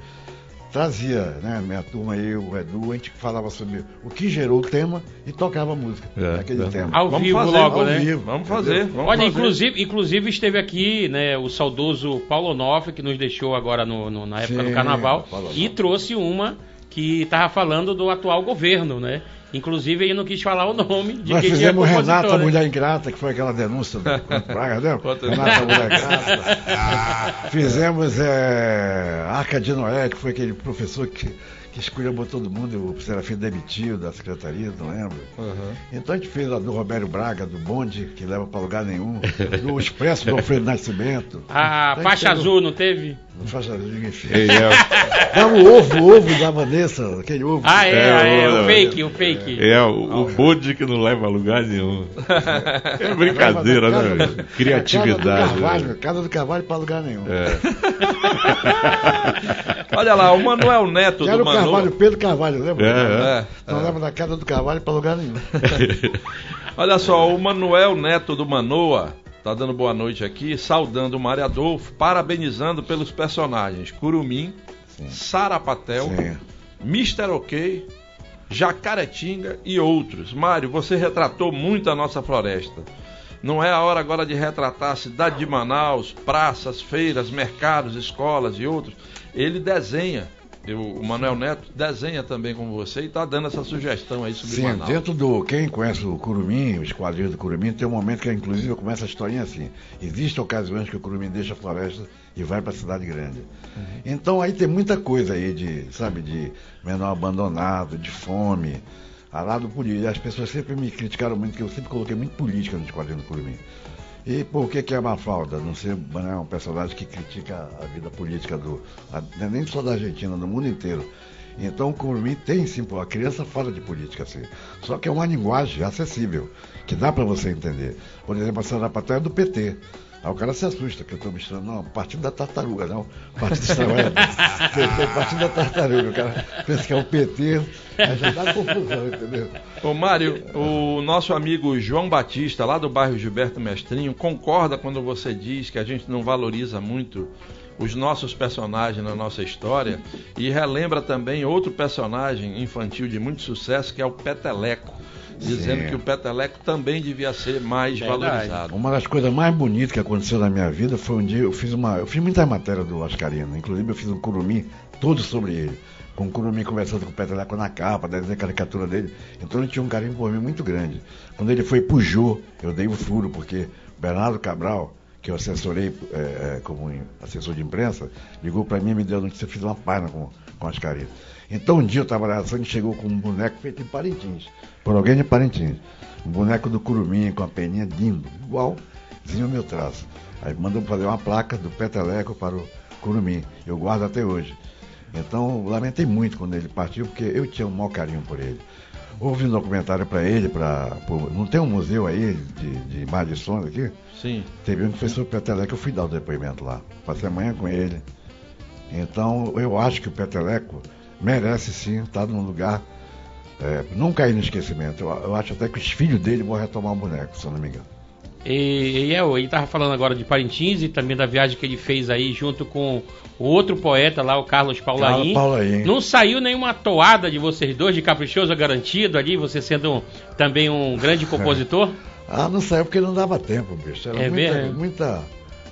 Trazia, né, minha turma aí, o Edu, a gente falava sobre o que gerou o tema e tocava a música É, daquele é. tema. Ao Vamos vivo fazer, logo, ao né? vivo. Vamos fazer. Vamos Olha, fazer. inclusive, inclusive esteve aqui, né, o saudoso Paulo Onofre, que nos deixou agora no, no- na época do Sim, carnaval, Paulo e trouxe uma que estava falando do atual governo, né? Inclusive, ele não quis falar o nome de Nós quem fizemos Renata né? Mulher Ingrata, que foi aquela denúncia do Praga, né? Outra- Renata Mulher Ingrata. Fizemos é, Arca de Noé, que foi aquele professor que, que escolheu todo mundo, o Serafim demitiu da secretaria, não lembro. Então a gente fez a do Roberto Braga, do bonde, que leva para lugar nenhum, do Expresso do Alfredo Nascimento. A Então, faixa azul, não teve? fez o- Faixa azul, enfim. E é, o ovo, o ovo da Vanessa, aquele ovo. Ah, é, É, ah, é, o- o fake, o fake. é o, o bonde que não leva a lugar nenhum. É brincadeira, né? casa- Criatividade. Casa do né? Carvalho, casa do Carvalho para lugar nenhum. É. Olha lá, o Manuel Neto Que era do o Carvalho. Pedro Carvalho, lembra? É, É, Não leva da casa do Carvalho para lugar nenhum. Olha só, o Manuel Neto do Manoa tá dando boa noite aqui, saudando o Mário Adolfo, parabenizando pelos personagens Curumim, Sarapatel, Sim. Mr. OK, Jacaretinga e outros. Mário, você retratou muito a nossa floresta. Não é a hora agora de retratar a cidade de Manaus, praças, feiras, mercados, escolas e outros. Ele desenha. Eu- o Manuel Neto desenha também como você e está dando essa sugestão aí sobre Sim, Manaus. dentro do. Quem conhece o Curumim, os quadrinhos do Curumim, tem um momento que, inclusive, eu começo a historinha assim. Existem ocasiões que o Curumim deixa a floresta e vai para a cidade grande. Então aí tem muita coisa aí de, sabe, de menor abandonado, de fome, a lado político. As pessoas sempre me criticaram muito, que eu sempre coloquei muito política nos quadrinhos do Curumim. E por que, que é Mafalda? Não ser né, um personagem que critica a vida política do. a- é nem só da Argentina, do mundo inteiro. Então o Curumim tem sim, a criança fala de política assim. Só que é uma linguagem acessível, que dá para você entender. Por exemplo, a Sarapatel é do PT. Aí o cara se assusta, que eu estou misturando, não, partido da tartaruga, não. Partido dos trabalhadores. Partido da tartaruga. O cara pensa que é o PT, aí já dá confusão, entendeu? Ô Mário, o nosso amigo João Batista, lá do bairro Gilberto Mestrinho, concorda quando você diz que a gente não valoriza muito os nossos personagens na nossa história e relembra também outro personagem infantil de muito sucesso que é o Peteleco, dizendo Sim. que o Peteleco também devia ser mais Verdade. valorizado. Uma das coisas mais bonitas que aconteceu na minha vida foi um dia eu fiz uma. Eu fiz muita matéria do Oscarino, inclusive eu fiz um curumim todo sobre ele. Com o curumim conversando com o Peteleco na capa, desenhando a caricatura dele. Então ele tinha um carinho por mim muito grande. Quando ele foi pro Jô, eu dei o furo, porque Bernardo Cabral, que eu assessorei é, é, como assessor de imprensa, ligou para mim e me deu a notícia, fiz uma página com, com o Oscarino. Então um dia eu estava na e chegou com um boneco feito em Parintins, por alguém de Parintins. Um boneco do Curumim, com a peninha lindo, igualzinho o meu traço. Aí mandou fazer uma placa do Peteleco para o Curumim. Eu guardo até hoje. Então, lamentei muito quando ele partiu, porque eu tinha um mau carinho por ele. Houve um documentário para ele, por- não tem um museu aí de, de imagens de aqui? Sim. Teve um que foi sobre o Peteleco, eu fui dar o depoimento lá. Passei amanhã com ele. Então, eu acho que o Peteleco merece sim estar num lugar, é, não cair no esquecimento. Eu, eu acho até que os filhos dele vão retomar o boneco, se eu não me engano. E, e é, ele tava falando agora de Parintins e também da viagem que ele fez aí junto com o outro poeta lá, o Carlos Paulaim. Carlos Paulaim. Não saiu nenhuma toada de vocês dois, de Caprichoso garantido ali, você sendo um- também um grande compositor? Ah, não saiu porque não dava tempo, bicho. Era É muita, mesmo? muita,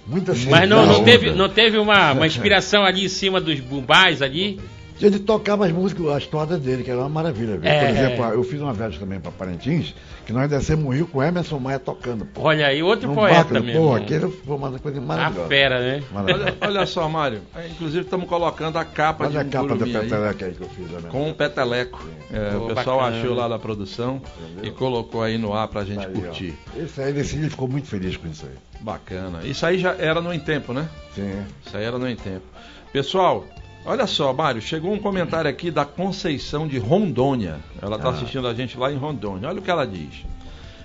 muita Mas não, não teve, não teve uma, uma inspiração ali em cima dos bumbais ali? Ele tocava as músicas, as toadas dele, que era uma maravilha. viu? É. Por exemplo, eu fiz uma viagem também para Parintins, que nós descemos o Rio com o Emerson Maia tocando. pô. Olha aí, outro Num poeta barco, mesmo. Pô, aquele foi uma coisa A maravilhosa. fera, né? Maravilhosa. Olha, olha só, Mário. é, Inclusive estamos colocando a capa Olha a de um capa do Peteleco aí que eu fiz. Né? com o Peteleco. É, o pessoal bacana. achou lá da produção e colocou aí no ar pra gente Tá aí, curtir. ó. Esse aí, esse ele ficou muito feliz com isso aí. Bacana. Isso aí já era no Em Tempo, né? Sim. Isso aí era no Em Tempo. Pessoal, olha só, Mário, chegou um comentário aqui da Conceição de Rondônia. Ela está Ah. assistindo a gente lá em Rondônia. Olha o que ela diz.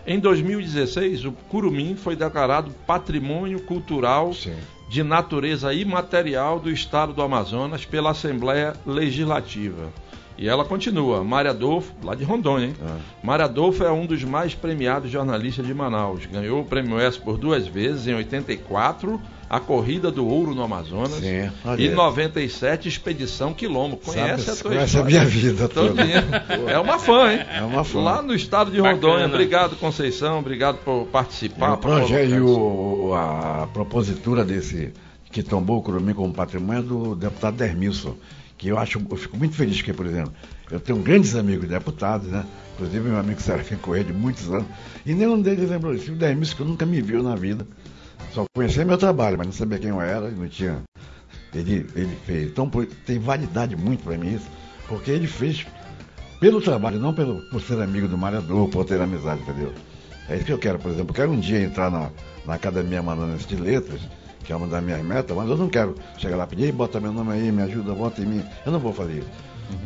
Em 2016, o Curumim foi declarado Patrimônio Cultural Sim. de Natureza Imaterial do Estado do Amazonas pela Assembleia Legislativa. E ela continua, Mário Adolfo, lá de Rondônia, hein? Ah. Mário Adolfo é um dos mais premiados jornalistas de Manaus. Ganhou o prêmio S por duas vezes, em 84, a Corrida do Ouro no Amazonas. Sim, e aí. 97, Expedição Quilombo. Conhece Sabe, a tua conhece a história? minha vida toda. É uma fã, hein? É uma fã. Lá no estado de Bacana. Rondônia. Obrigado, Conceição. Obrigado por participar. o por projeto e o, o- a propositura desse que tombou o Curumim como patrimônio é do deputado Dermilson, que eu acho, eu fico muito feliz que, por exemplo, eu tenho grandes amigos deputados, né? Inclusive meu amigo Serafim Correia de muitos anos, e nenhum deles lembrou disso. O Dermis que nunca me viu na vida. Só conhecia meu trabalho, mas não sabia quem eu era, não tinha. Ele, ele fez. Então tem validade muito para mim isso, porque ele fez pelo trabalho, não pelo, por ser amigo do Marador, por ter amizade, entendeu? É isso que eu quero, por exemplo. Eu quero um dia entrar na, na Academia Amazonas de Letras, que é uma das minhas metas, mas eu não quero chegar lá e pedir, "Ei, bota meu nome aí, me ajuda, bota em mim. Eu não vou fazer isso.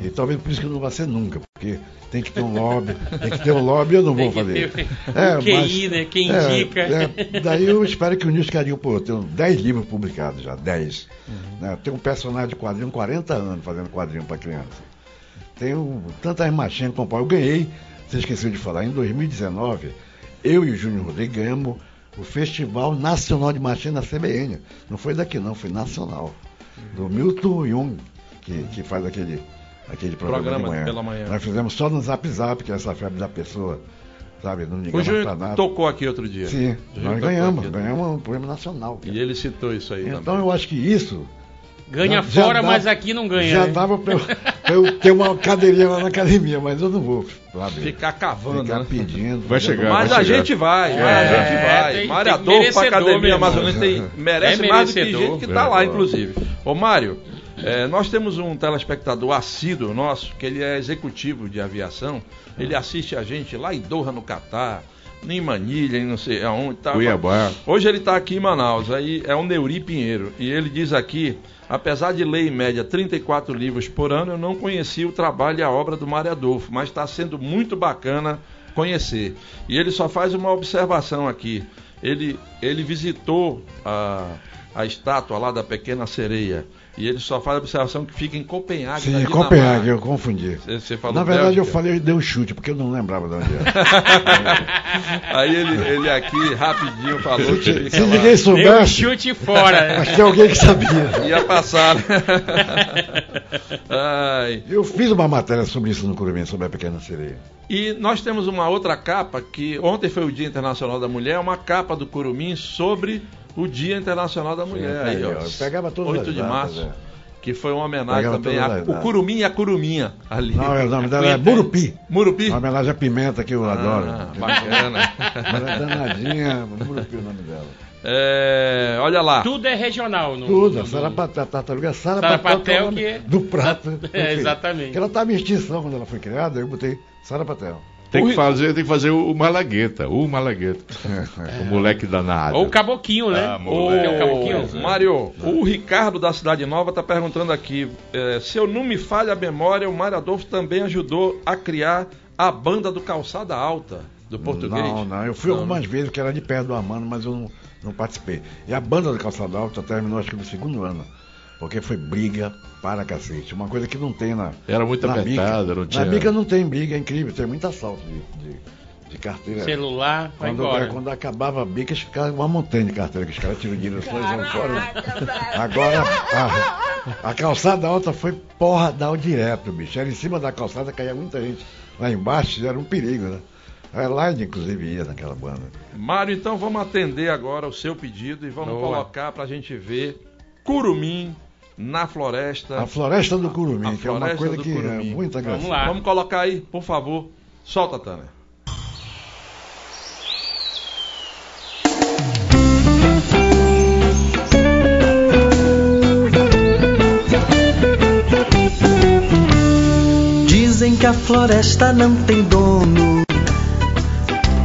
E talvez por isso que não vai ser nunca, porque tem que ter um lobby, tem que ter um lobby eu não Tem vou que fazer. ter o QI, né? Quem indica. é, daí eu espero que o Nilson Carinho, pô, eu tenho 10 livros publicados já, 10. Né? Eu tenho um personagem de quadrinho, 40 anos fazendo quadrinho para criança. Tenho tantas machinhas pau. Eu ganhei, você esqueceu de falar, em 2019, eu e o Júnior Rodrigues ganhamos o Festival Nacional de Machinha na CBN. Não foi daqui não, foi nacional. Do Milton Jung, que, que faz aquele, aquele programa, Programa pela manhã. Nós fizemos só no Zap Zap, que é essa febre da pessoa, sabe, não O Júnior nada. tocou aqui outro dia. Sim, nós ganhamos, ganhamos um prêmio nacional. cara. E ele citou isso aí Então também. eu acho que isso Ganha Já- já fora, dá- mas aqui não ganha. já né? dava pra eu, pra eu ter uma cadeirinha lá na academia, mas eu não vou? Ficar cavando, Ficar né? pedindo. Vai chegar, Mas vai a chegar. gente vai, É, a gente vai. tem- Mário tem Adolfo pra Academia. Amazonense tem, merece É mais do que gente que tá lá, É, inclusive. Ô Mário, é, nós temos um telespectador assíduo nosso, que ele é executivo de aviação. Ele assiste a gente lá em Doha, no Catar, em Manilha, em não sei aonde. Tá, Cuiabá. Hoje ele está aqui em Manaus, aí é o Neuri Pinheiro, e ele diz aqui, apesar de ler em média 34 livros por ano, eu não conheci o trabalho e a obra do Mário Adolfo, mas está sendo muito bacana conhecer. E ele só faz uma observação aqui. Ele, ele visitou a, a estátua lá da Pequena Sereia, e ele só faz a observação que fica em Copenhague, Sim. Copenhague, eu confundi. Você, você falou Na verdade, eu Bélgica? falei, eu dei um chute, porque eu não lembrava de onde era. Aí ele, ele aqui rapidinho falou que se, fica se lá. ninguém Deu um soubesse, chute fora. acho que tem alguém que sabia. Ia passar. né? Ai. Eu fiz uma matéria sobre isso no Curumim, sobre a Pequena Sereia. E nós temos uma outra capa que ontem foi o Dia Internacional da Mulher, uma capa do Curumim sobre o Dia Internacional da Mulher. Sim, aí, ó. eu pegava todas 8 as de datas, março. é. Que foi uma homenagem Pegava também a o. Curumim e a Curuminha ali. Não, é, o nome dela é Murupi. Murupi? Uma homenagem à pimenta que eu adoro. Ah, bacana. Ela é danadinha, Murupi é o nome dela. É, olha lá. Tudo é regional. No, Tudo, no- Sarapatel, a tartaruga Sara Sarapatel, Patel, é o nome que é- do prato. perfeito. exatamente. Porque ela estava em extinção quando ela foi criada, eu botei Sarapatel. Tem O- que fazer, tem que fazer o Malagueta, o Malagueta. O moleque danado. Ou o Caboquinho, né? Ah, Ô, Tem o Caboquinho. Mário, o Ricardo da Cidade Nova está perguntando aqui: é, se eu não me falha a memória, o Mário Adolfo também ajudou a criar a banda do Calçada Alta, do português? Não, não, eu fui Não, algumas vezes, que era de perto do Amano, mas eu não, não participei. E a banda do Calçado Alto terminou acho que no segundo ano. Porque foi briga para cacete. Uma coisa que não tem na. Era muito na bica. não tinha. Na bica não tem briga, é incrível, tem muito assalto de, de, de carteira. Celular, vai Quando, embora. é, quando acabava a bica, ficava uma montanha de carteira que os caras tiram dinheiro e fora. Agora, a, a calçada alta foi porradão direto, bicho. Era em cima da calçada, caía muita gente. Lá embaixo era um perigo, né? A Elaine, inclusive, ia naquela banda. Mário, então vamos atender agora o seu pedido e vamos Boa. colocar para a gente ver Curumim na floresta. A Floresta do Curumim, A que é uma Floresta coisa do que Curumim. é muito Vamos agressiva. lá. Vamos colocar aí, por favor. Solta, Tânia. Dizem que a floresta não tem dono,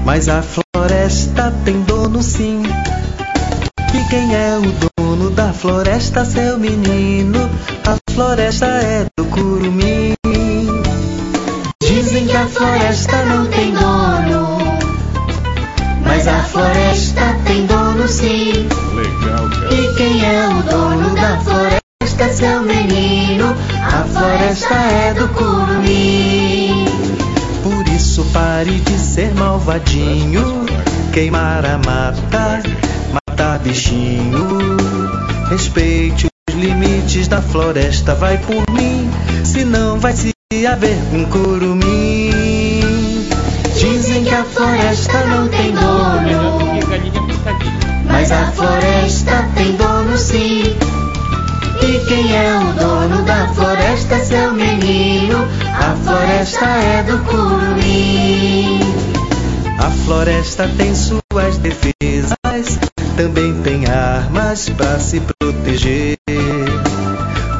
mas a floresta tem dono sim. E quem é o dono da floresta, seu menino? A floresta é do curumim. Dizem que a floresta não tem dono, mas a floresta tem dono sim. Legal, cara. E quem é o dono da floresta, seu menino? A floresta é do curumim. Por isso pare de ser malvadinho, queimar a mata, matar bichinho. Respeite os limites da floresta, vai por mim, senão vai se haver um curumim. Dizem que a floresta não tem dono. Mas a floresta tem dono sim. E quem é o dono da floresta? floresta é do curumim. A floresta tem suas defesas, também tem armas para se proteger.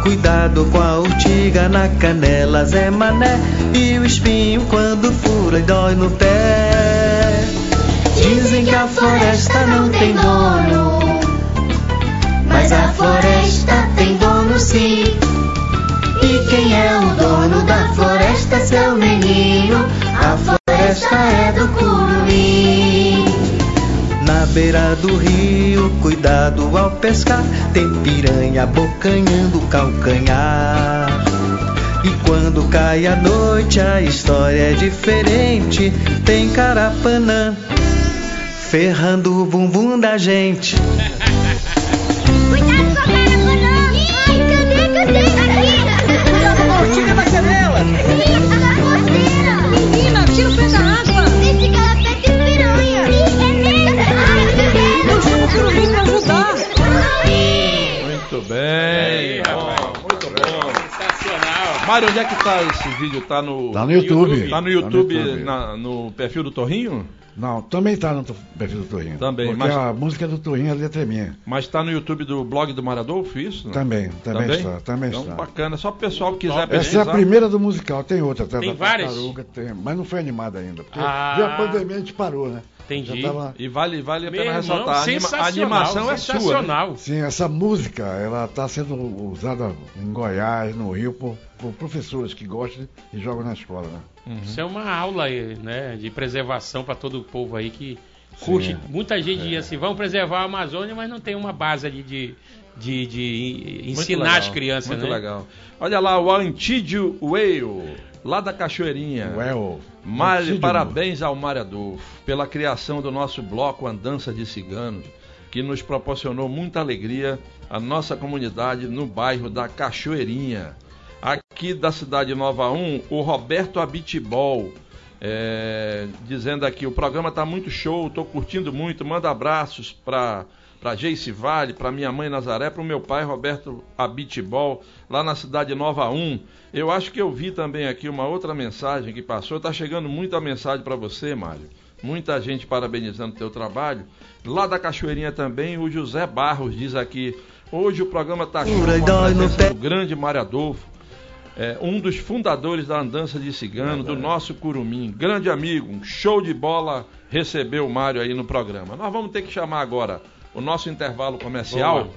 Cuidado com a urtiga na canela, Zé Mané, e o espinho quando fura e dói no pé. Dizem que a floresta não tem dono, mas a floresta tem dono sim. E quem é o dono da floresta, seu menino? A floresta é do curumim. Na beira do rio, cuidado ao pescar, tem piranha abocanhando o calcanhar. E quando cai a noite, a história é diferente. Tem carapanã ferrando o bumbum da gente. Cuidado com a cara, Ai, cadê, cadê? Aqui. Tira tá na costeira. Menina, tira o pé da água! Eu chamo o curumim pra ajudar! Muito bem. bom, muito bom. Sensacional. Mário, onde é que tá esse vídeo? Tá no. Tá no YouTube. Tá no YouTube, YouTube. na- no perfil do Torrinho? Não, também tá no perfil do Torrinho. Também, Porque mas- a música do Torrinho, a letra é minha. Mas tá no YouTube do blog do Maradolfo, isso? não? Também, também, está, também então, está. bacana. Só o pessoal que quiser Essa é pesquisar. a primeira do musical, tem outra, tá? Tem da várias? Tartaruga, tem, mas não foi animada ainda, porque Ah. a pandemia a gente parou, né? Entendi. Tava- E vale, vale a Meu pena irmão, ressaltar. A, anima- a sensacional, animação é sua. Né? Sim, essa música, ela está sendo usada em Goiás, no Rio, por, por professores que gostam e jogam na escola, né? Isso é uma aula aí, né, de preservação para todo o povo aí que curte. Sim. Muita gente diz assim, vamos preservar a Amazônia, mas não tem uma base ali de, de, de ensinar legal, as crianças, Muito né? legal. Olha lá, o Antídio Whale, lá da Cachoeirinha. Well, Antídio. parabéns ao Mário Adolfo pela criação do nosso bloco Andança de Ciganos, que nos proporcionou muita alegria a nossa comunidade no bairro da Cachoeirinha. Aqui da cidade Nova 1, o Roberto Abitibol, é, dizendo aqui, o programa tá muito show, tô curtindo muito, manda abraços para para Geice Vale, para minha mãe Nazaré, para o meu pai Roberto Abitibol, lá na cidade Nova 1. Eu acho que eu vi também aqui uma outra mensagem que passou. Tá chegando muita mensagem para você, Mário. Muita gente parabenizando o teu trabalho. Lá da Cachoeirinha também, o José Barros diz aqui: hoje o programa tá show do grande Mário Adolfo. É, um dos fundadores da Andança de Cigano, do nosso Curumim. Grande amigo, um show de bola recebeu o Mário aí no programa. Nós vamos ter que chamar agora o nosso intervalo comercial, Boa.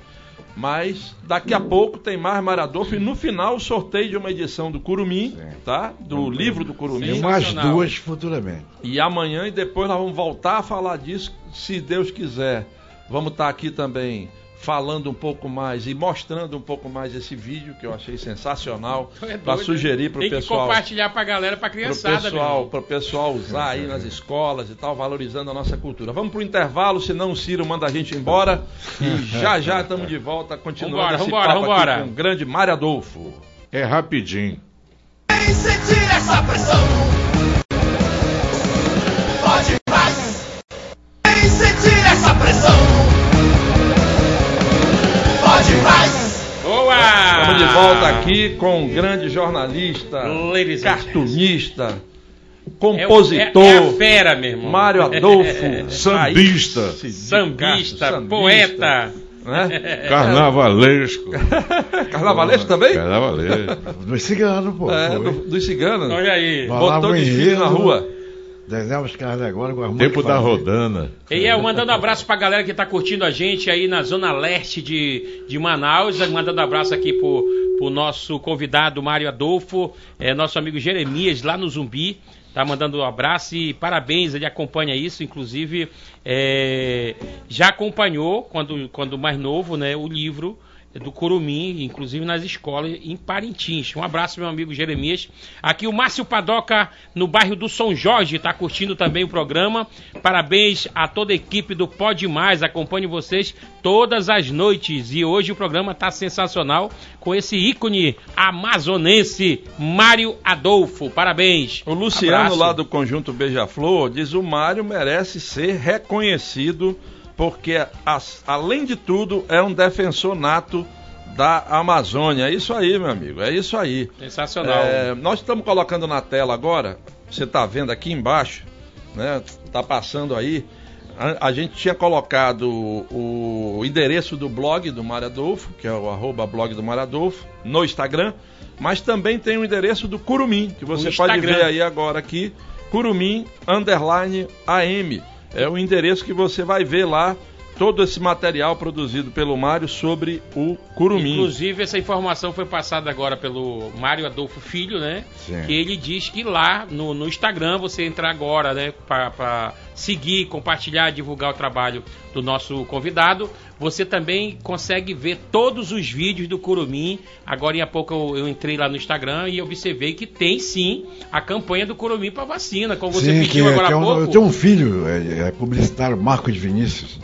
mas daqui a pouco tem mais Mário Adolfo e no final o sorteio de uma edição do Curumim, tá? Do livro do E Curumim. mais Sensacional. duas futuramente. E amanhã e depois nós vamos voltar a falar disso, se Deus quiser. Vamos estar aqui também falando um pouco mais e mostrando um pouco mais esse vídeo que eu achei sensacional é para sugerir para o Tem que pessoal compartilhar pra galera, pra pro criançada, pessoal, meu pro pessoal usar aí nas escolas e tal, valorizando a nossa cultura. Vamos pro intervalo, senão o Ciro manda a gente embora e já já estamos de volta continuando Vambora, esse vambora, papo vambora. aqui com o grande Mário Adolfo. É rapidinho. Vem sentir essa pressão. Volta aqui com um grande jornalista, Ladies cartunista, É, compositor, é, é a fera, meu irmão. Mário Adolfo, Sambista. Sambista, poeta. né? Carnavalesco. Carnavalesco também? Carnavalesco. Dos ciganos, pô. É, do- dos ciganos. Olha aí. Botou desfile na rua. Desenhava os caras agora com a rua Tempo da rodana. E é, mandando abraço pra galera que tá curtindo a gente aí na zona leste de, de Manaus. Mandando abraço aqui pro, pro nosso convidado Mário Adolfo, é, nosso amigo Jeremias lá no Zumbi. Tá mandando um abraço e parabéns, ele acompanha isso, inclusive é, já acompanhou quando, quando mais novo, né, o livro do Curumim, inclusive nas escolas em Parintins. Um abraço, meu amigo Jeremias. Aqui o Márcio Padoca, no bairro do São Jorge, está curtindo também o programa. Parabéns a toda a equipe do Pode Mais. Acompanho vocês todas as noites. E hoje o programa está sensacional com esse ícone amazonense, Mário Adolfo. Parabéns. O Luciano, Abraço. lá do Conjunto Beija-Flor, diz o Mário merece ser reconhecido porque, as- além de tudo, é um defensor nato da Amazônia. É isso aí, meu amigo, é isso aí. Sensacional. É, nós estamos colocando na tela agora, você está vendo aqui embaixo, né? Tá passando aí. A, a gente tinha colocado o, o endereço do blog do Mário Adolfo, que é o arroba blog do Mário Adolfo, no Instagram, mas também tem o endereço do Curumim, que você pode ver aí agora aqui, Curumim underline AM. É o endereço que você vai ver lá todo esse material produzido pelo Mário sobre o Curumim. Inclusive, essa informação foi passada agora pelo Mário Adolfo Filho, né? Sim. Que ele diz que lá no, no Instagram, você entrar agora, né? Para seguir, compartilhar, divulgar o trabalho do nosso convidado. Você também consegue ver todos os vídeos do Curumim. Agora, em pouco, eu, eu entrei lá no Instagram e observei que tem sim a campanha do Curumim para vacina, como você Sim, pediu que, agora que é há um- pouco. eu tenho um filho, é, é publicitário, Marco de Vinícius.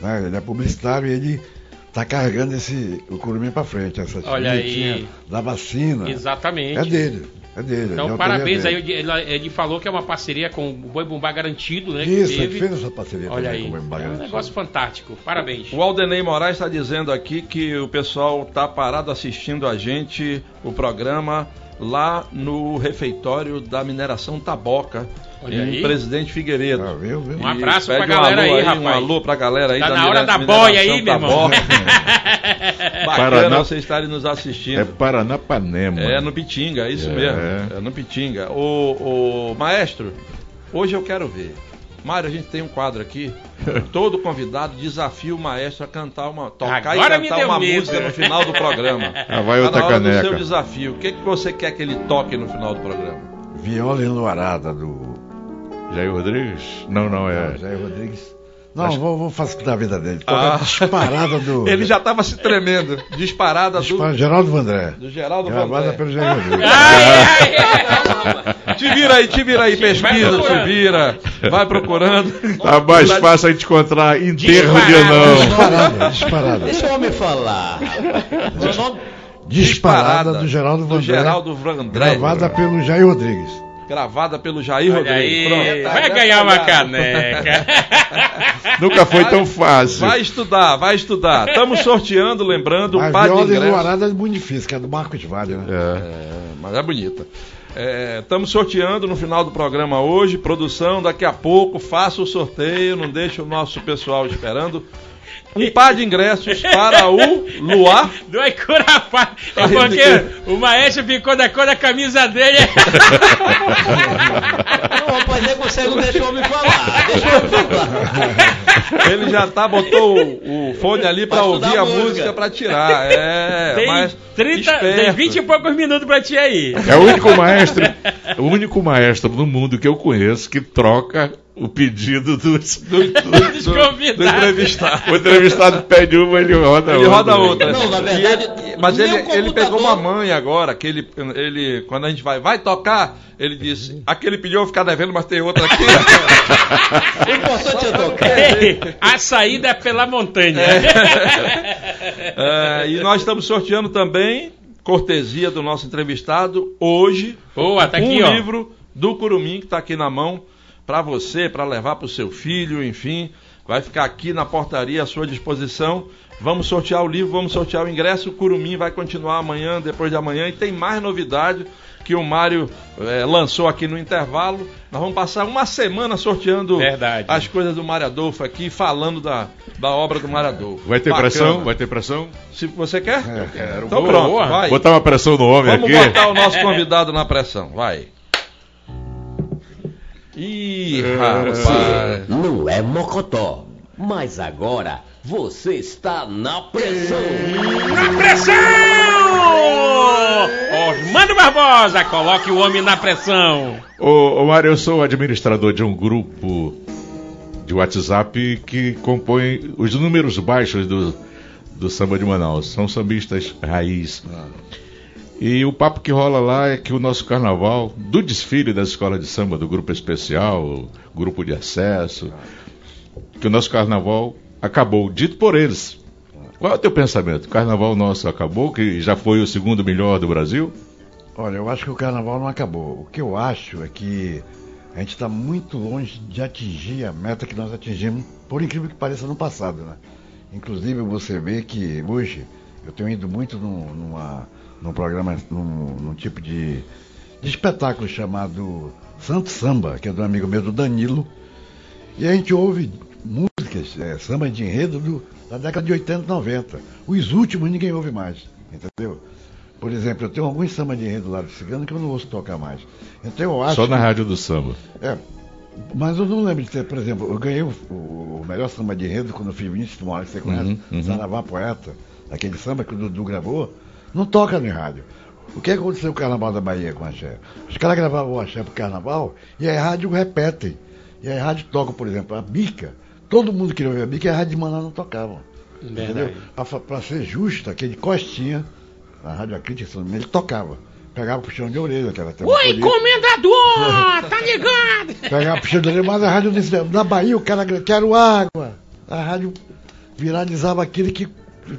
né? Ele é publicitário e ele está carregando esse, o curumim para frente, essa Olha aí. da vacina. Exatamente. É dele, é dele. Então, é parabéns aí. Ele, ele falou que é uma parceria com o Boi Bumbá Garantido, né? Isso, ele teve. fez essa parceria Olha também aí, com o é um negócio fantástico. Parabéns. O Aldenei Moraes está dizendo aqui que o pessoal está parado assistindo a gente, o programa, lá no refeitório da mineração Taboca, Olha em aí. Presidente Figueiredo. Ah, viu, viu? Um abraço pra galera alô aí, Um rapaz. alô pra galera aí Tá da na hora da boia aí, mineração meu irmão. Taboca. Bacana Paraná- vocês estarem nos É assistindo. Paranapanema. É, no Pitinga, é isso É. mesmo. É no Pitinga. O, o maestro, hoje eu quero ver. Mário, a gente tem um quadro aqui. Todo convidado desafia o maestro a cantar uma, tocar Agora e cantar uma medo. música no final do programa. Ah, vai Tá outra na hora do caneca. seu desafio. O que, que você quer que ele toque no final do programa? Viola Enluarada do Jair Rodrigues? Não, não, é. Jair Rodrigues. Não, vou, vou facilitar a vida dele. Ah. Disparada do. Ele já estava se tremendo. Disparada do, Geraldo Vandré. do Geraldo Gravada Vandré. pelo Jair Rodrigues. Ai, ai, ai. Te vira aí, te vira aí, pesquisa, te vira. Vai procurando. Tá mais fácil a gente encontrar enterro de não. Disparada, disparada. Deixa o homem falar. Nome. Disparada do Geraldo do Vandré. Geraldo Vandré. Gravada pelo Jair Rodrigues. Gravada pelo Jair Olha Rodrigues. aí, Pronto. vai ganhar uma caneca. Nunca foi tão fácil. Vai estudar, vai estudar. Estamos sorteando, lembrando, A o par de viola ingressos. enluarada é muito difícil, que é do Marcos Vale, né? É. É, mas é bonita. Estamos sorteando no final do programa hoje. Produção, daqui a pouco, faça o sorteio, não deixe o nosso pessoal esperando. Um par de ingressos para o Luar. Do Icurafá. É porque o maestro ficou da cor da camisa dele. Rapaz, nem consegue não deixar o homem falar. Deixa o homem falar. Ele já tá, botou o, o fone ali para Pra ouvir a música. música para tirar. É, tem, mas 30, tem esperto. 20 e poucos minutos pra ti aí. É o único maestro, o único maestro no mundo que eu conheço que troca o pedido dos, do, do, do, convidados. do entrevistado. O entrevistado pede uma, ele roda Ele outra. roda outra. Não, na verdade, ele- mas nem ele, ele pegou uma manha agora, que ele, ele, quando a gente vai, vai tocar, ele disse, aquele pediu eu ficar devendo, mas tem outra aqui. O importante é tocar. Ei, a saída é pela montanha. É, e nós estamos sorteando também, cortesia do nosso entrevistado, hoje, Boa, tá aqui, um ó. livro do Curumim que está aqui na mão para você, para levar para o seu filho, enfim, vai ficar aqui na portaria à sua disposição. Vamos sortear o livro, vamos sortear o ingresso. O Curumim vai continuar amanhã, depois de amanhã, e tem mais novidade que o Mário eh, lançou aqui no intervalo. Nós vamos passar uma semana sorteando Verdade. as coisas do Mário Adolfo aqui, falando da, da obra do Mário Adolfo. Vai ter Bacana. pressão? Vai ter pressão? Se você quer? Eu quero. Então Boa, pronto, boa. vai. Botar uma pressão no homem Vamos aqui. botar o nosso convidado na pressão, vai. Ih, rapaz. Você não é mocotó, mas agora você está na pressão. Na pressão! Osmando Barbosa, coloque o homem na pressão. Ô, ô Mário, eu sou administrador de um grupo de WhatsApp que compõe os números baixos do, do samba de Manaus. São sambistas raiz. E o papo que rola lá é que o nosso carnaval, do desfile da escola de samba, do grupo especial, grupo de acesso, que o nosso carnaval acabou, dito por eles. Qual é o teu pensamento? O carnaval nosso acabou, que já foi o segundo melhor do Brasil? Olha, eu acho que o carnaval não acabou. O que eu acho é que a gente está muito longe de atingir a meta que nós atingimos, por incrível que pareça, no passado, né? Inclusive você vê que hoje Eu tenho ido muito num, numa, num programa, num, num tipo de, de espetáculo chamado Santo Samba, que é do amigo meu, do Danilo. E a gente ouve músicas, é, samba de enredo do- da década de 80 e 90. Os últimos ninguém ouve mais, entendeu? Por exemplo, eu tenho alguns samba de enredo lá do Cigano que eu não ouço tocar mais. Então eu acho Só na que- rádio do samba. é, mas eu não lembro de ter, por exemplo, eu ganhei o, o- melhor samba de enredo quando eu fiz Vinícius Moraes, você conhece? Uhum, uhum. Saravá Poeta, aquele samba que o Dudu gravou, não toca no rádio. O que aconteceu com o Carnaval da Bahia com o Axé? Os caras gravavam o Axé pro Carnaval e a rádio repetem. E a rádio toca, por exemplo, a bica. Todo mundo queria ouvir a bica e a rádio de Manaus não tocava. Entendeu? Pra ser justo, aquele Costinha, na Rádio Acrítica, ele tocava. Pegava puxão de orelha, que era até Oi, comendador! Tá ligado? Pegava puxão de orelha, mas a rádio disse, na Bahia o cara quero água. A rádio viralizava aquele que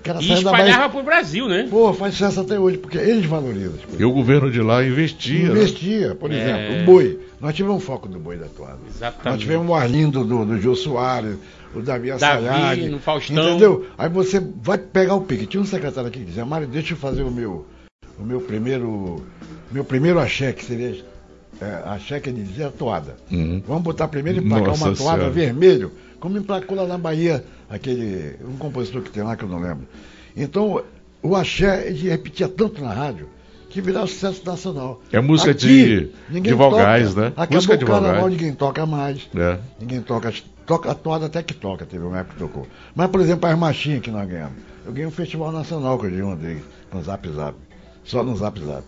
cara E da espalhava Bahia. pro Brasil, né? Pô, faz sucesso até hoje, porque eles valorizam. E o governo de lá investia. né? Investia, por É. exemplo, o boi. Nós tivemos um foco do boi da toada. Nós Exatamente. tivemos o Arlindo do, do Jô Soares, o Davi Davi, Assayag. no Faustão. Entendeu? Aí você vai pegar o pique. Tinha um secretário aqui que dizia, Mário, deixa eu fazer o meu, o meu primeiro. Meu primeiro axé, que seria. É, axé que ele dizia toada. Uhum. Vamos botar primeiro emplacar Nossa uma toada Senhora. vermelho, como emplacou lá na Bahia, aquele. um compositor que tem lá que eu não lembro. Então, o axé ele repetia tanto na rádio que virava sucesso nacional. É música de- ninguém de vogais, toca. né? Acabou Música o de carnaval, vogais. ninguém toca mais. É. Ninguém toca, toca a toada até que toca, teve uma época que tocou. Mas, por exemplo, as marchinhas que nós ganhamos. Eu ganhei um festival nacional com o Gil Rodrigues, no Zap Zap. Só no Zap Zap.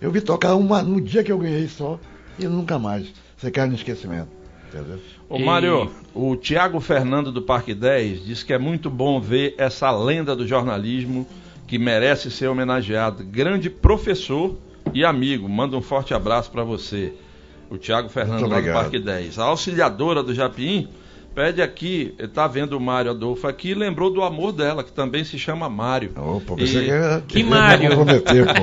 Eu vi tocar uma no dia que eu ganhei só e nunca mais. Você cai no esquecimento. Entendeu? Ô E- Mário, o Tiago Fernando do Parque 10 diz que é muito bom ver essa lenda do jornalismo que merece ser homenageado. Grande professor e amigo. Manda um forte abraço para você. O Tiago Fernando do. Parque 10. A auxiliadora do Japim pede aqui, está vendo o Mário Adolfo aqui e lembrou do amor dela, que também se chama Mário. Opa, E- você quer, Que Mário? comprometer, pô.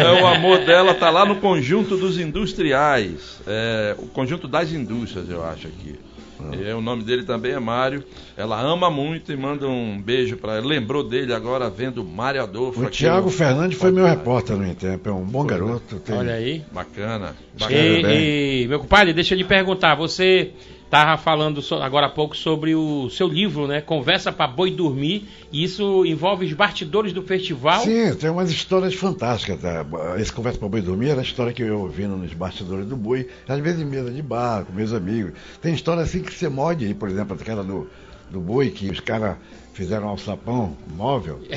É, o amor dela tá lá no conjunto dos industriais. É, o conjunto das indústrias, eu acho aqui. É, o nome dele também é Mário. Ela ama muito e manda um beijo para ele. Lembrou dele agora vendo Mário Adolfo O Tiago no- Fernandes foi meu repórter no Intempo, é um bom garoto. tem- Olha aí. Bacana. bacana. E, e, meu compadre, deixa eu lhe perguntar. Você estava falando so- agora há pouco sobre o seu livro, né? Conversa para Boi Dormir. E isso envolve os bastidores do festival. Sim, tem umas histórias fantásticas. Tá? Esse Conversa para Boi Dormir era a história que eu ouvi nos bastidores do boi, às vezes em mesa de bar, com meus amigos. Tem história assim que você morde por exemplo, aquela do, do boi, que os caras fizeram um alçapão móvel, e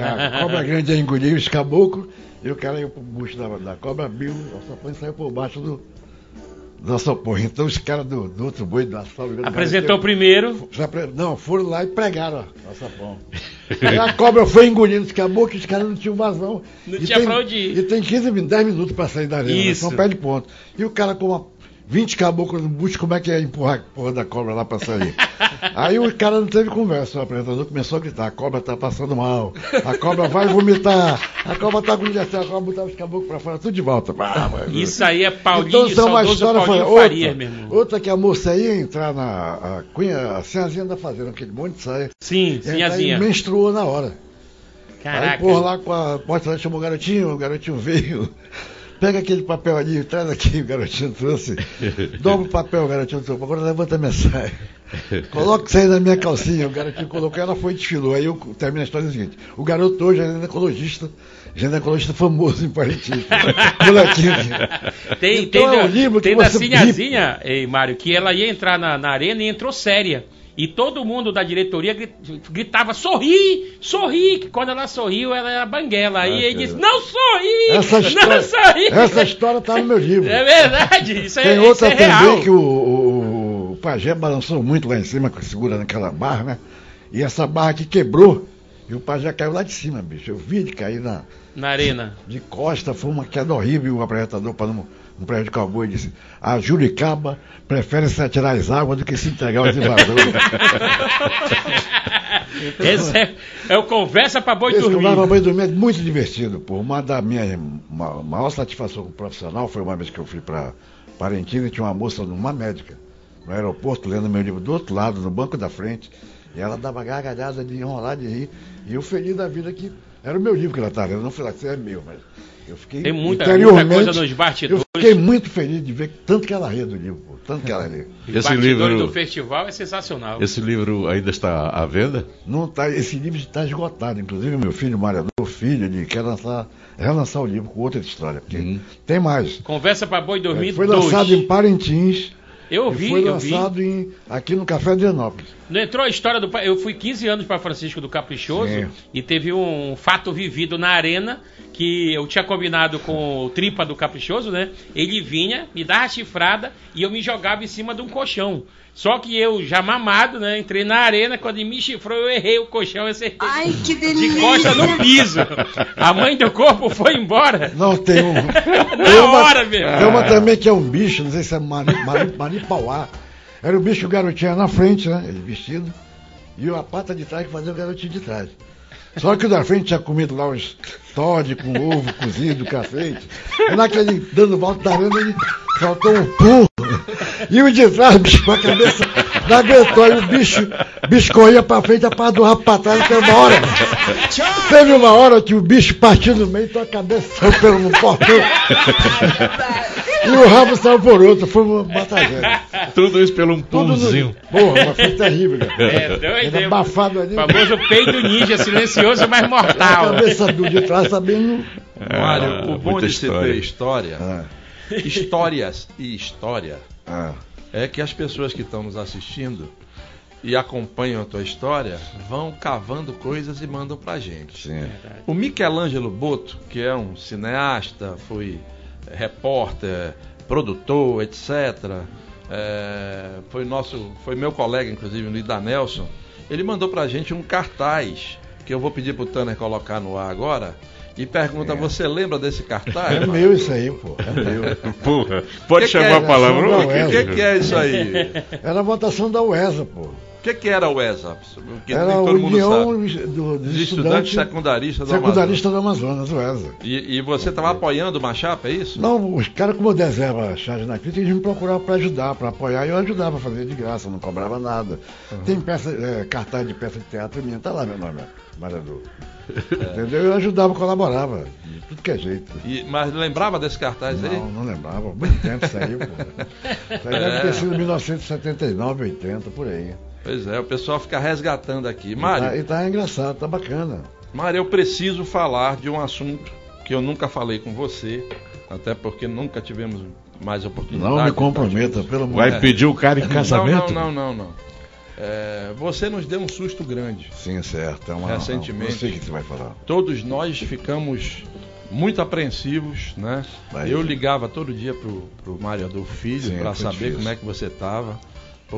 a cobra grande ia engolir os caboclos, e o cara ia pro bucho da, da cobra, abriu o alçapão e saiu por baixo do, do alçapão. Então os caras do, do outro boi, da sala, Apresentou primeiro. já Não, foram lá e pregaram o sapão. Aí a cobra foi engolindo os caboclos, os caras não tinham vazão. Não E tinha tem, pra onde ir. E tem 15, min- 10 minutos pra sair da arena, né? Isso. São pé de ponto. E o cara com uma, 20 caboclos no bucho, como é que ia empurrar a porra da cobra lá pra sair? Aí o cara não teve conversa, o apresentador começou a gritar, a cobra tá passando mal, a cobra vai vomitar, a cobra tá com injeção, a cobra botava os caboclos pra fora, tudo de volta. Ah, Isso aí é Paulinho, então, isso é uma história Paulinho outra, meu irmão. outra que a moça ia entrar na a cunha, a senhazinha da fazenda, aquele monte de saia. Sim, E aí sinhazinha. menstruou na hora. Aí Caraca. por lá com a porta lá chamou o garotinho, o garotinho veio. Pega aquele papel ali, traz aqui, o garotinho trouxe. Dobra o papel, o garotinho trouxe. Agora levanta a saia. Coloca isso aí na minha calcinha. O garotinho colocou, ela foi e desfilou. Aí eu termino a história seguinte. O garoto hoje é ginecologista, ginecologista famoso em Parintins. Tem, Então tem, é da- um livro que tem da Sinhazinha, Mário, que ela ia entrar na, na arena e entrou séria. E todo mundo da diretoria gri- gritava, sorri, sorri, que quando ela sorriu, ela era banguela. Aí Ah, ele que disse, não sorri, Essa história, não sorri. essa história tá no meu livro. É verdade, isso é, Tem isso outra é também real. que o, o, o pajé balançou muito lá em cima, que segura naquela barra, né? E essa barra aqui quebrou e o pajé caiu lá de cima, bicho. Eu vi ele cair na, Na arena. de costa, foi uma queda horrível. O apresentador, para não, não prejudicar o boi, disse: A Juricaba prefere se atirar as águas do que se entregar aos invasores. Esse é, é o Conversa pra Boi Esse Dormir. Conversa pra Boi Dormir é muito divertido, pô. Uma da minha ma- maior satisfação como profissional foi uma vez que eu fui para Parintins e tinha uma moça, uma médica, no aeroporto, lendo meu livro do outro lado, no banco da frente. E ela dava gargalhada de enrolar, de rir. E eu feliz da vida que era o meu livro que ela estava lendo. Não falei assim, é meu, mas eu fiquei Tem muita- interiormente, muita coisa nos bastidores. Eu fiquei muito feliz de ver tanto que ela ria do livro, pô, tanto que ela ria. Os Esse bastidores livro, do festival é sensacional. esse livro ainda está à venda? Não tá, esse livro está esgotado. Inclusive, meu filho, Mariador, filho, ele quer lançar, relançar o livro com outra história. Porque Uhum. tem mais. Conversa pra boi dormir foi dois. lançado em Parintins. Eu e vi, foi eu vi. lançado em, aqui no Café Adrianópolis. Não entrou a história do. Eu fui 15 anos para Francisco do Caprichoso Sim. e teve um fato vivido na arena que eu tinha combinado com o Tripa do Caprichoso, né? Ele vinha, me dava a chifrada e eu me jogava em cima de um colchão. Só que eu, já mamado, né? Entrei na arena, quando ele me chifrou, eu errei o colchão e acertei. Ai, que de delícia! costa no piso. A mãe do corpo foi embora. Não, tem um. Na hora, meu. Tem uma também que é um bicho, não sei se é mani, mani, manipauá. Era o bicho garotinho na frente, né? Ele vestido. E a pata de trás que fazia o garotinho de trás. Só que o da frente tinha comido lá uns Todd com ovo cozido, cacete. E naquele dando volta da arena, ele soltou um pulo. E o de trás, bicho, com a cabeça não aguentou. E o bicho, bicho corria pra frente, a do rabo pra trás, teve uma hora. Teve uma hora que o bicho partiu no meio, então a cabeça saiu pelo portão. E o rabo saiu por outro, foi uma batalha. Tudo isso pelo um pulzinho. Porra, mas foi terrível, cara. É doido, hein? abafado ali. famoso peito ninja, silencioso, mas A mortal. cabeça do de trás sabendo. Mário, Ah, o bom de história. ter história, Ah, histórias e história, ah, é que as pessoas que estão nos assistindo e acompanham a tua história vão cavando coisas e mandam pra gente. sim. O Michelangelo Boto, que é um cineasta, foi repórter, produtor, etc. eh, foi nosso, foi meu colega, inclusive, no Ida Nelson. Ele mandou pra gente um cartaz que eu vou pedir pro Tanner colocar no ar agora. E pergunta: você lembra desse cartaz? É meu isso aí, pô. É meu. Porra, pode Que que chamar é? a palavra. O que, que, que é isso aí? Era a votação da UESA, pô. O que, que era o ESA? Porque Era todo mundo União sabe. do- dos estudantes secundaristas do Secundaristas do Amazonas, UESA. E, e você estava apoiando o Machapa, é isso? Não, os caras, como eu deserva charge na crítica, eles me procuravam para ajudar, para apoiar, e eu ajudava a fazer de graça, não cobrava nada. Tem peça, é, cartaz de peça de teatro minha, tá lá meu nome, Marador. Entendeu? Eu ajudava, colaborava, de tudo que é jeito. E- mas lembrava desse cartaz aí? Não, não lembrava. Muito tempo aí, pô. Isso aí deve ter sido 1979, 80, por aí. Pois é, o pessoal fica resgatando aqui. E tá, Mário, e tá engraçado, tá bacana. Mário, eu preciso falar de um assunto que eu nunca falei com você, até porque nunca tivemos mais oportunidade. Não me comprometa, pelo amor Vai de pedir o cara em casamento? Não, não, não, não. não. É, você nos deu um susto grande. Sim, certo. É uma, Recentemente. Não sei o que você vai falar. Todos nós ficamos muito apreensivos, né? Mas- Eu ligava todo dia pro, pro Mário Adolfo Filho para saber difícil. como é que você estava,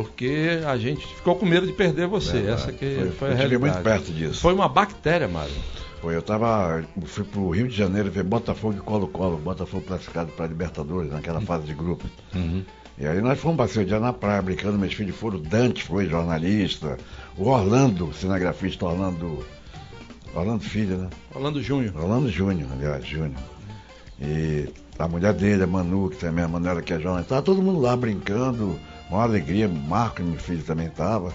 porque a gente ficou com medo de perder você. Verdade. Essa que Foi- foi, eu a realidade. muito perto disso. Foi uma bactéria, Mário. Foi, eu tava. eu Fui pro Rio de Janeiro ver Botafogo e Colo-Colo. Botafogo classificado para Libertadores naquela fase de grupo. Uhum. E aí nós fomos passeio dia na praia, brincando, meus filhos foram, o Dante foi jornalista, o Orlando, cinegrafista Orlando. Orlando Filho, né? Falando Júnior. Orlando Júnior, aliás, Júnior. E a mulher dele, a Manu, que também, a Manuela, que é jornalista, tava todo mundo lá brincando, uma alegria, Marco, meu filho, também tava.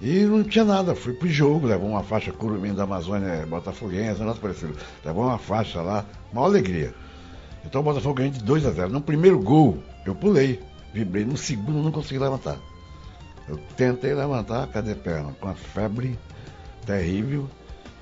E não tinha nada, fui pro jogo, levou uma faixa Curumim da Amazônia, é, Botafoguense, nosso parecido. Levou uma faixa lá, uma alegria. Então o Botafogo ganhou de 2 a 0. No primeiro gol, eu pulei, vibrei. No segundo, não consegui levantar. Eu tentei levantar, cadê a perna? Com a febre terrível.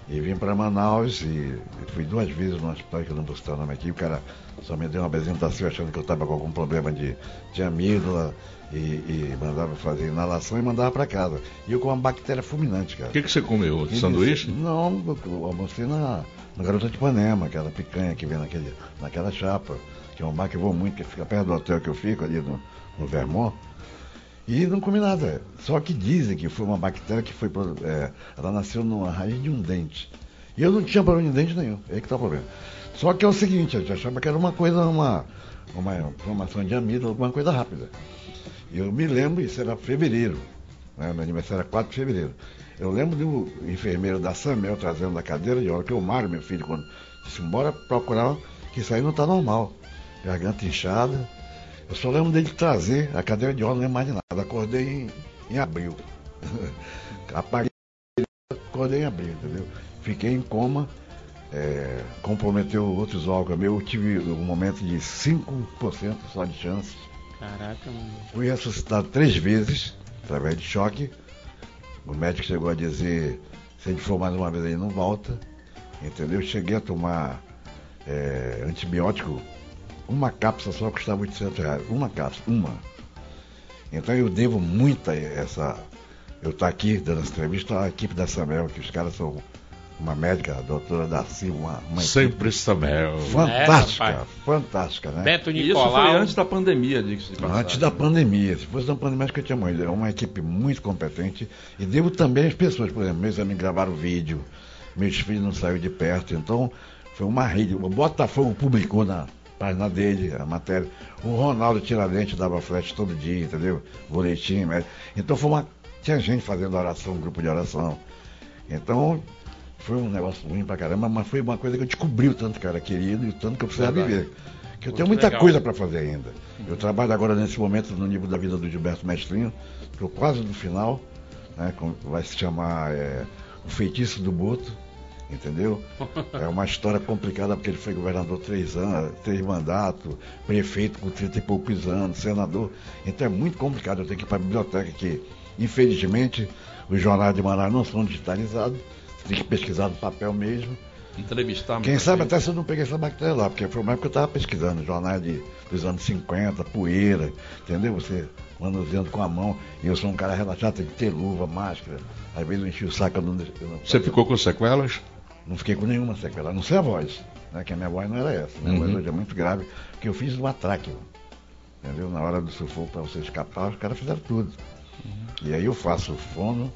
E vim para Manaus e fui duas vezes no hospital, que eu não vou citar o nome aqui. O cara só me deu uma apresentação achando que eu estava com algum problema de, de amígdala e, e mandava fazer inalação e mandava para casa. E eu com uma bactéria fulminante, cara. O que, que você comeu? E Sanduíche? disse- Não, eu almocei na, na Garota de Ipanema, aquela picanha que vem naquele, naquela chapa, que é um bar que eu vou muito, que fica perto do hotel que eu fico, ali no, no Vermont. E não comi nada. Só que dizem que foi uma bactéria que foi. é, ela nasceu numa raiz de um dente. E eu não tinha problema de dente nenhum. É aí que tá o problema. Só que é o seguinte, eu achava que era uma coisa, uma, uma inflamação de amígdala, alguma coisa rápida. Eu me lembro, isso era fevereiro. Né? Meu aniversário era 4 de fevereiro. Eu lembro do enfermeiro da Samel trazendo da cadeira de hora que o Mário, meu filho, quando disse, bora procurar, que isso aí não está normal. Garganta inchada. Eu só lembro dele trazer a cadeira de roda, não lembro mais de nada. Acordei em, em abril. Apaguei, acordei em abril, entendeu? Fiquei em coma, é, comprometeu outros órgãos meus. Eu tive um momento de 5% só de chances. Caraca, mano. Fui ressuscitado três vezes, através de choque. O médico chegou a dizer, se ele for mais uma vez aí, não volta. Entendeu? Cheguei a tomar é, antibiótico, uma cápsula só custava 800 reais. Uma cápsula, uma. Então eu devo muito a essa. Eu estou aqui dando essa entrevista à equipe da Samel, que os caras são uma médica, a doutora Darcy, uma, uma equipe Sempre Samuel. fantástica, É, fantástica, né? Beto E Isso foi Nicolau. antes da pandemia, diga-se de. Antes da pandemia. Se fosse da pandemia, acho que eu tinha morrido. É uma equipe muito competente. E devo também às pessoas, por exemplo, meus amigos gravaram vídeo, meus filhos não saíram de perto. Então, foi uma rede. O Botafogo publicou na página dele a matéria. O Ronaldo Tiradentes dava flash todo dia, entendeu? Boletim. né? Então, foi uma. Tinha gente fazendo oração, grupo de oração. Então, foi um negócio ruim pra caramba, mas foi uma coisa que eu descobri o tanto que eu era querido e o tanto que eu precisava Verdade. viver. Que eu Muito tenho muita legal. coisa para fazer ainda. Eu trabalho agora nesse momento no nível da vida do Gilberto Mestrinho, estou quase no final, né, com- vai se chamar é, O Feitiço do Boto, entendeu? É uma história complicada porque ele foi governador três anos, três mandatos, prefeito com 30 e poucos anos, senador. Então é muito complicado. Eu tenho que ir para a biblioteca que, infelizmente, os jornais de Manaus não são digitalizados. Tem que pesquisar no papel mesmo. Entrevistar Quem sabe até se eu não peguei essa bactéria lá, porque foi uma época que eu estava pesquisando, jornais de, dos anos 50, poeira, entendeu? Você manuseando com a mão, e eu sou um cara relaxado, tem que ter luva, máscara, às vezes eu enchi o saco, eu não, eu não, Você ficou com sequelas? não fiquei com nenhuma sequela, a não sei a voz, né? Que a minha voz não era essa, minha Uhum. voz hoje é muito grave, porque eu fiz um atraque, entendeu? Na hora do sufoco para você escapar, os caras fizeram tudo. E aí eu faço fono,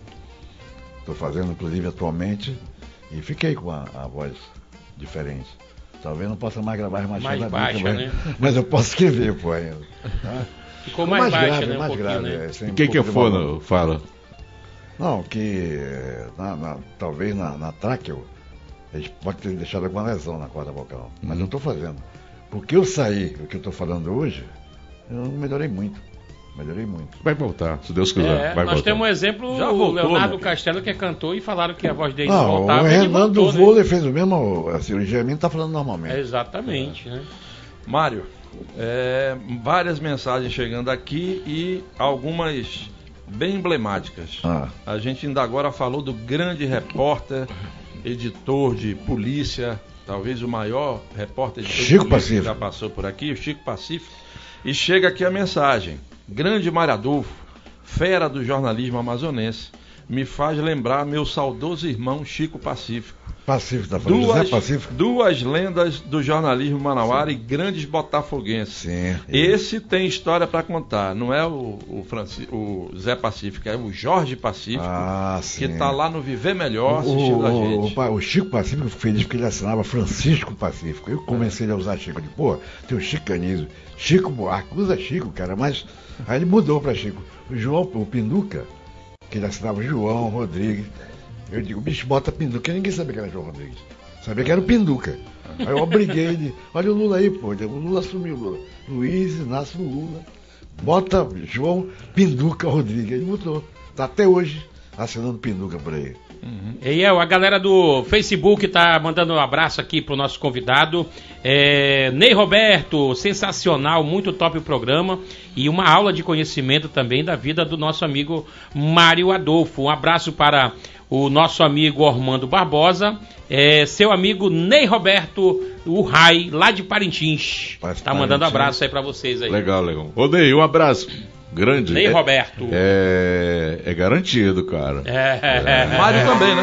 estou fazendo inclusive atualmente, e fiquei com a, a voz diferente. Talvez não possa mais gravar Mais machadas baixa, mas, né? mas eu posso escrever, pô, tá? Ficou mais, baixa, grave, né? Um mais pouquinho, grave. né? é, E um quem que é fono? Fala. Não, que na- na- talvez na, na tráqueo, eles podem ter deixado alguma lesão na corda vocal. Mas eu estou fazendo. Porque eu saí, o que eu estou falando hoje, eu melhorei muito. Melhorei muito. Vai voltar, se Deus quiser. É, vai nós voltar. temos um exemplo, Já o voltou, Leonardo. Castelo, que é cantor, e falaram que a voz dele não Não, voltava. o Renan do voltou, né? vôlei fez o mesmo, a cirurgia minha está falando normalmente. É, exatamente, né? Mário, é, várias mensagens chegando aqui e algumas bem emblemáticas. Ah. A gente ainda agora falou do grande repórter, editor de polícia, talvez o maior repórter de Chico polícia Pacífico. que já passou por aqui, o Chico Pacífico. E chega aqui a mensagem: Grande Mário Adolfo, fera do jornalismo amazonense, me faz lembrar meu saudoso irmão Chico Pacífico. Pacífico, tá falando Duas, José Pacífico? duas lendas do jornalismo manauara e grandes botafoguenses. Sim. Esse tem história para contar, não é o, o, Franci- o Zé Pacífico, é o Jorge Pacífico, Ah, que sim. tá lá no Viver Melhor O, assistindo a o- gente. o o Chico Pacífico feliz porque ele assinava Francisco Pacífico. Eu comecei a usar Chico. Disse, pô, tem o Chico Canizo. Chico Buarque, usa Chico, cara, mas. Aí ele mudou pra Chico. O João, o Pinduca, que ele assinava João Rodrigues. Eu digo, bicho, bota Pinduca, ninguém sabia que era João Rodrigues. Sabia que era o Pinduca. Aí eu obriguei ele, olha o Lula aí, pô. O Lula assumiu, Lula. Luiz Inácio Lula. Bota João Pinduca Rodrigues. Ele mudou. Tá até hoje assinando Pinduca por aí. E é, a galera do Facebook tá mandando um abraço aqui pro nosso convidado. É, Ney Roberto, sensacional, muito top o programa. E uma aula de conhecimento também da vida do nosso amigo Mário Adolfo. Um abraço para o nosso amigo Ormando Barbosa, é, seu amigo Ney Roberto, o Rai, lá de Parintins. Parece Tá mandando abraço aí pra vocês aí. Legal, legal. Ô, Ney, um abraço. Grande. Ney É- Roberto. É, é garantido, cara. É. Mário também, né?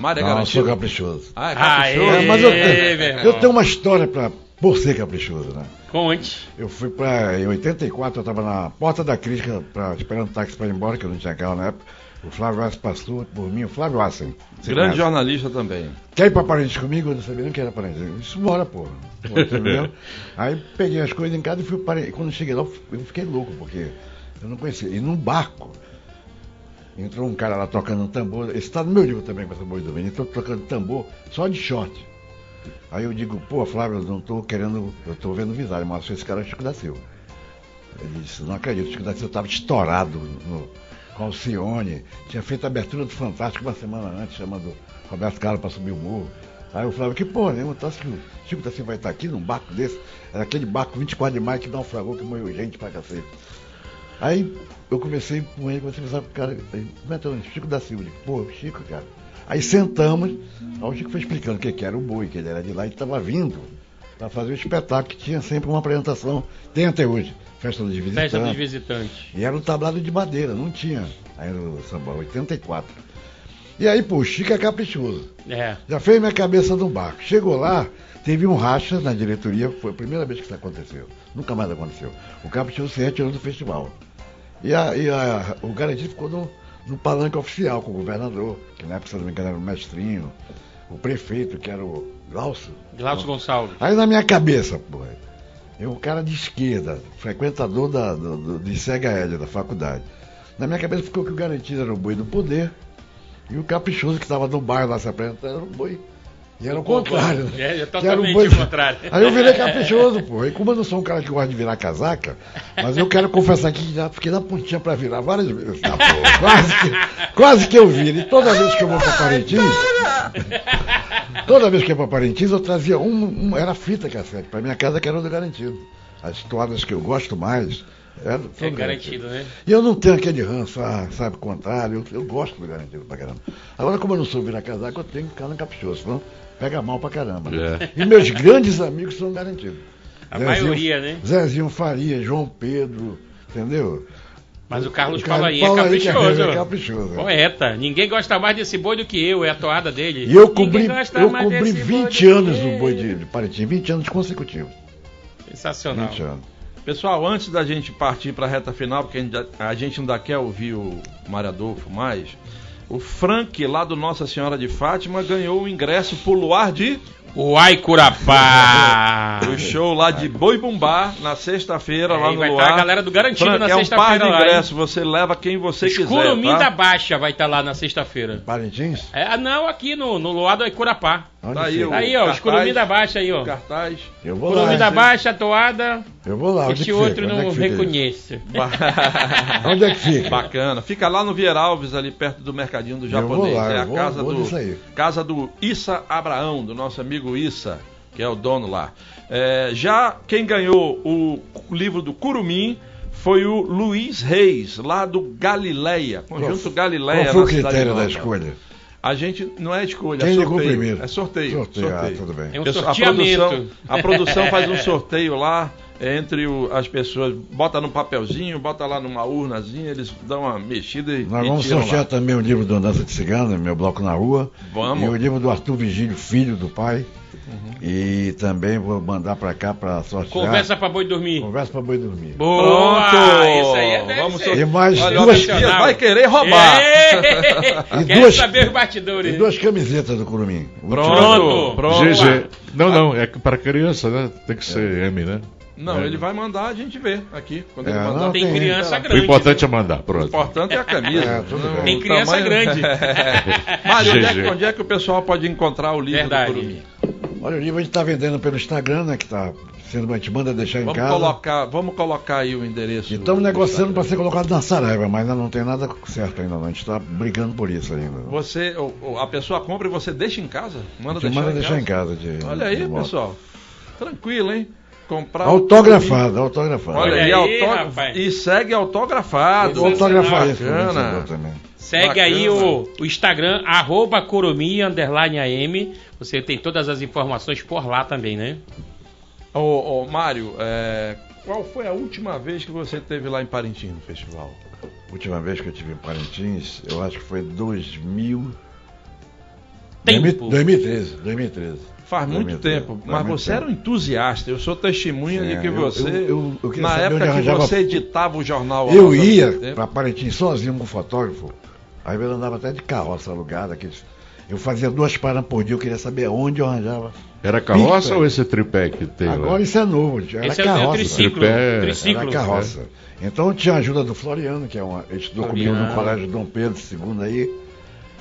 Mário é Não, eu garantido. sou caprichoso. Ah, é Aê. caprichoso. É, mas eu tenho, eu tenho uma história pra, por ser caprichoso, né? Conte. Eu fui pra. Em 84, eu estava na porta da crítica, pra, esperando o táxi para ir embora, que eu não tinha carro na época. O Flávio Assen passou por mim, o Flávio Assen. Grande conhece? jornalista também. Quer ir pra Parentes comigo? Eu não sabia nem que era Parentes. Isso bora, porra. Aí peguei as coisas em casa e fui para. Quando cheguei lá, eu fiquei louco, porque eu não conhecia. E num barco, entrou um cara lá tocando um tambor. Esse tá no meu livro também, com essa boi do Vini. Entrou tocando tambor só de short. Aí eu digo, pô, Flávio, eu não tô querendo. Eu tô vendo visagem, mas esse cara é o Chico da Silva. Ele disse, não acredito, o Chico da Silva estava estourado no, com Alcione. Tinha feito a abertura do Fantástico uma semana antes, chamando Roberto Carlos para subir o morro. Aí eu falava, que porra tu acha que o Chico da Silva vai estar aqui num barco desse? Era aquele barco 24 de maio que naufragou, que morreu gente pra cacete. Aí eu comecei com ele, comecei a conversar com o cara, como é teu nome? Chico da Silva. Pô, Chico, cara. Aí sentamos, aí o Chico foi explicando o que, que era o boi, que ele era de lá e estava vindo para fazer o espetáculo, que tinha sempre uma apresentação, tem até hoje, festa dos visitantes. Festa dos visitantes. E era um tablado de madeira, não tinha. Aí no samba, 84. E aí, pô, o Chico é caprichoso. É. Já fez minha cabeça num barco. Chegou lá, teve um racha na diretoria, foi a primeira vez que isso aconteceu. Nunca mais aconteceu. O caprichoso se retirou do festival. E, a, e a- o garantido ficou no, no palanque oficial com o governador, que na época, se não me engano, era o mestrinho, o prefeito, que era o Glaucio. Glaucio Gonçalves. Aí na minha cabeça, porra, eu um cara de esquerda, frequentador da, do, do, de Hélia, da faculdade. Na minha cabeça ficou que o garantido era o boi do poder e o caprichoso que estava no bairro lá se apresentando era o boi. E era o contrário. É, é era totalmente boi- o contrário. Aí eu virei caprichoso, pô. E como eu não sou um cara que gosta de virar casaca, mas eu quero confessar aqui que já fiquei na pontinha pra virar várias vezes. Tá, quase, que, quase que eu viro. E toda vez que eu vou pra Parintins, toda vez que eu vou pra Parintins, eu trazia um, um- era fita cassete pra minha casa que era do garantido. As toadas que eu gosto mais. É tudo garantido, né? E eu não tenho aquele ranço, ah, sabe, contrário. Eu, eu gosto do garantido pra caramba. Agora, como eu não sou virar casaca, eu tenho que ficar no caprichoso, senão pega mal pra caramba. né? É. E meus grandes amigos são garantidos. A maioria, né? Zezinho Faria, João Pedro, entendeu? Mas o Carlos Paulo aí é aí que é caprichoso. caprichoso, é. Poeta. Ninguém gosta mais desse boi do que eu, é a toada dele. E eu cobri, eu boi 20 do anos no boi de, de Parintins, 20 anos consecutivos. Sensacional. 20 anos. Pessoal, antes da gente partir para a reta final, porque a gente, a gente ainda quer ouvir o Mário Adolfo mais, o Frank, lá do Nossa Senhora de Fátima, ganhou o ingresso pro Luar de Uai, Curapá! o show lá de Boi Bumbá na sexta-feira lá Aí no vai Luar. estar a galera do Garantido Frank, na é um par sexta-feira de ingressos, você leva quem você quiser, Curumim tá? da Baixa vai estar lá na sexta-feira. Parintins? É, ah, não, aqui no, no Luar do Icurapá. Onde Tá aí o- Aí, ó, os cartaz. Da Baixa aí, ó. Cartaz. Eu vou Curumim lá. da? Baixa, a toada. Eu vou lá. Este que outro é não isso? reconheço. Onde é que fica? Bacana. Fica lá no Vier Alves, ali perto do Mercadinho do Eu vou Japonês. lá, é eu a vou- casa vou do casa do Issa Abraão, do nosso amigo Issa, que é o dono lá. É, já quem ganhou o livro do Curumim foi o Luiz Reis, lá do Galileia, Conjunto Qual- Galileia. Qual foi o critério da Nova. escolha? A gente não é escolha, Quem é ligou sorteio. primeiro? É sorteio. Sorteio, ah, sorteio. tudo bem. É um a produção, a produção faz um sorteio lá é, entre o- as pessoas, bota num papelzinho, bota lá numa urnazinha, eles dão uma mexida e, Nós e vamos sortear lá. também o livro do Dança de Cigana, meu bloco na rua. Vamos. E o livro do Arthur Vigílio, filho do pai. E também vou mandar pra cá pra sortear. Conversa pra boi dormir. Conversa pra boi dormir. Boa! Pronto! Isso aí é Vamos ser. E mais Olha, o duas, vai querer roubar. E Quero duas- saber os e bastidores. duas camisetas do Curumim. Pronto, pronto. GG. Não, não, é para criança, né? Tem que ser M, né? Não, É. ele vai mandar, a gente vê aqui. Quando É, ele mandar. não, Tem tem- criança O grande. importante é mandar, O pronto. importante é a camisa. É, Não. Tem o criança grande. Mário, onde é, onde é que o pessoal pode encontrar o livro Verdade. do Curumim? Olha, o livro a gente tá vendendo pelo Instagram, né? Que tá sendo, a gente manda deixar em Vamos casa. colocar, vamos colocar aí o endereço. E estamos do negociando para ser colocado na Saraiva, mas ainda não tem nada certo ainda não. A gente está brigando por isso ainda. Você, a pessoa compra e você deixa em casa? Manda deixar, manda em, deixar casa. em casa. De, Olha aí, pessoal. Tranquilo, hein? Comprar Autografado, autografado. Olha, autógrafo- rapaz. e segue autografado. Isso Bacana. Segue Bacana. aí o, o Instagram, arroba underline AM. Você tem todas as informações por lá também, né? Ô, ô, Mário, é, qual foi a última vez que você esteve lá em Parintins no festival? Última vez que eu tive em Parintins, eu acho que foi 2000. Tempo. 2013, 2013. Faz muito 2013, tempo, faz mas muito você tempo. era um entusiasta. Eu sou testemunha É, de que você, eu- eu- eu na época que arranjava- você editava o jornal. Eu ia para Parintins sozinho com o fotógrafo. Aí eu andava até de carroça alugada. Aqueles... Eu fazia duas paradas por dia, eu queria saber onde eu arranjava. Era carroça ou esse tripé que tem lá? Agora isso é novo, era Esse é o carroça. triciclo. Tripé. triciclo. Era carroça. Então tinha a ajuda do Floriano, que é uma, ele estudou comigo Floriano. no colégio Dom Pedro II aí.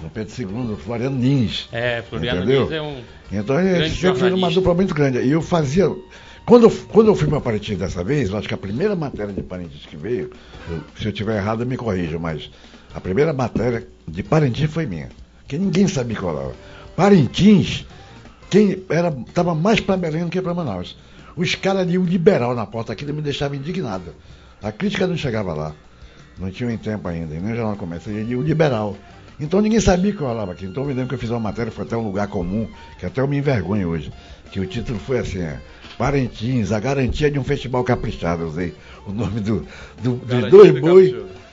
Dom Pedro II, Floriano Nins. É, Floriano Entendeu? É um. Então a gente Grande sempre fez uma dupla muito grande. E eu fazia. Quando eu, quando eu fui para Parintins dessa vez, eu acho que a primeira matéria de Parintins que veio, eu- se eu tiver errado, me corrija, mas A primeira matéria de Parintins foi minha. Que ninguém sabia qual era. Parintins, quem era, tava mais para Belém do que para Manaus. Os caras iam liberal na porta aqui me deixava indignado. A crítica não chegava lá. Não tinha em tempo ainda, nem o jornal começa, ele o liberal. Então ninguém sabia que eu falava aqui. Então eu me lembro que eu fiz uma matéria, foi até um lugar comum, que até eu me envergonho hoje. Que o título foi assim, é, Parintins, a garantia de um festival caprichado. Eu usei o nome do, do- dos dois de boi.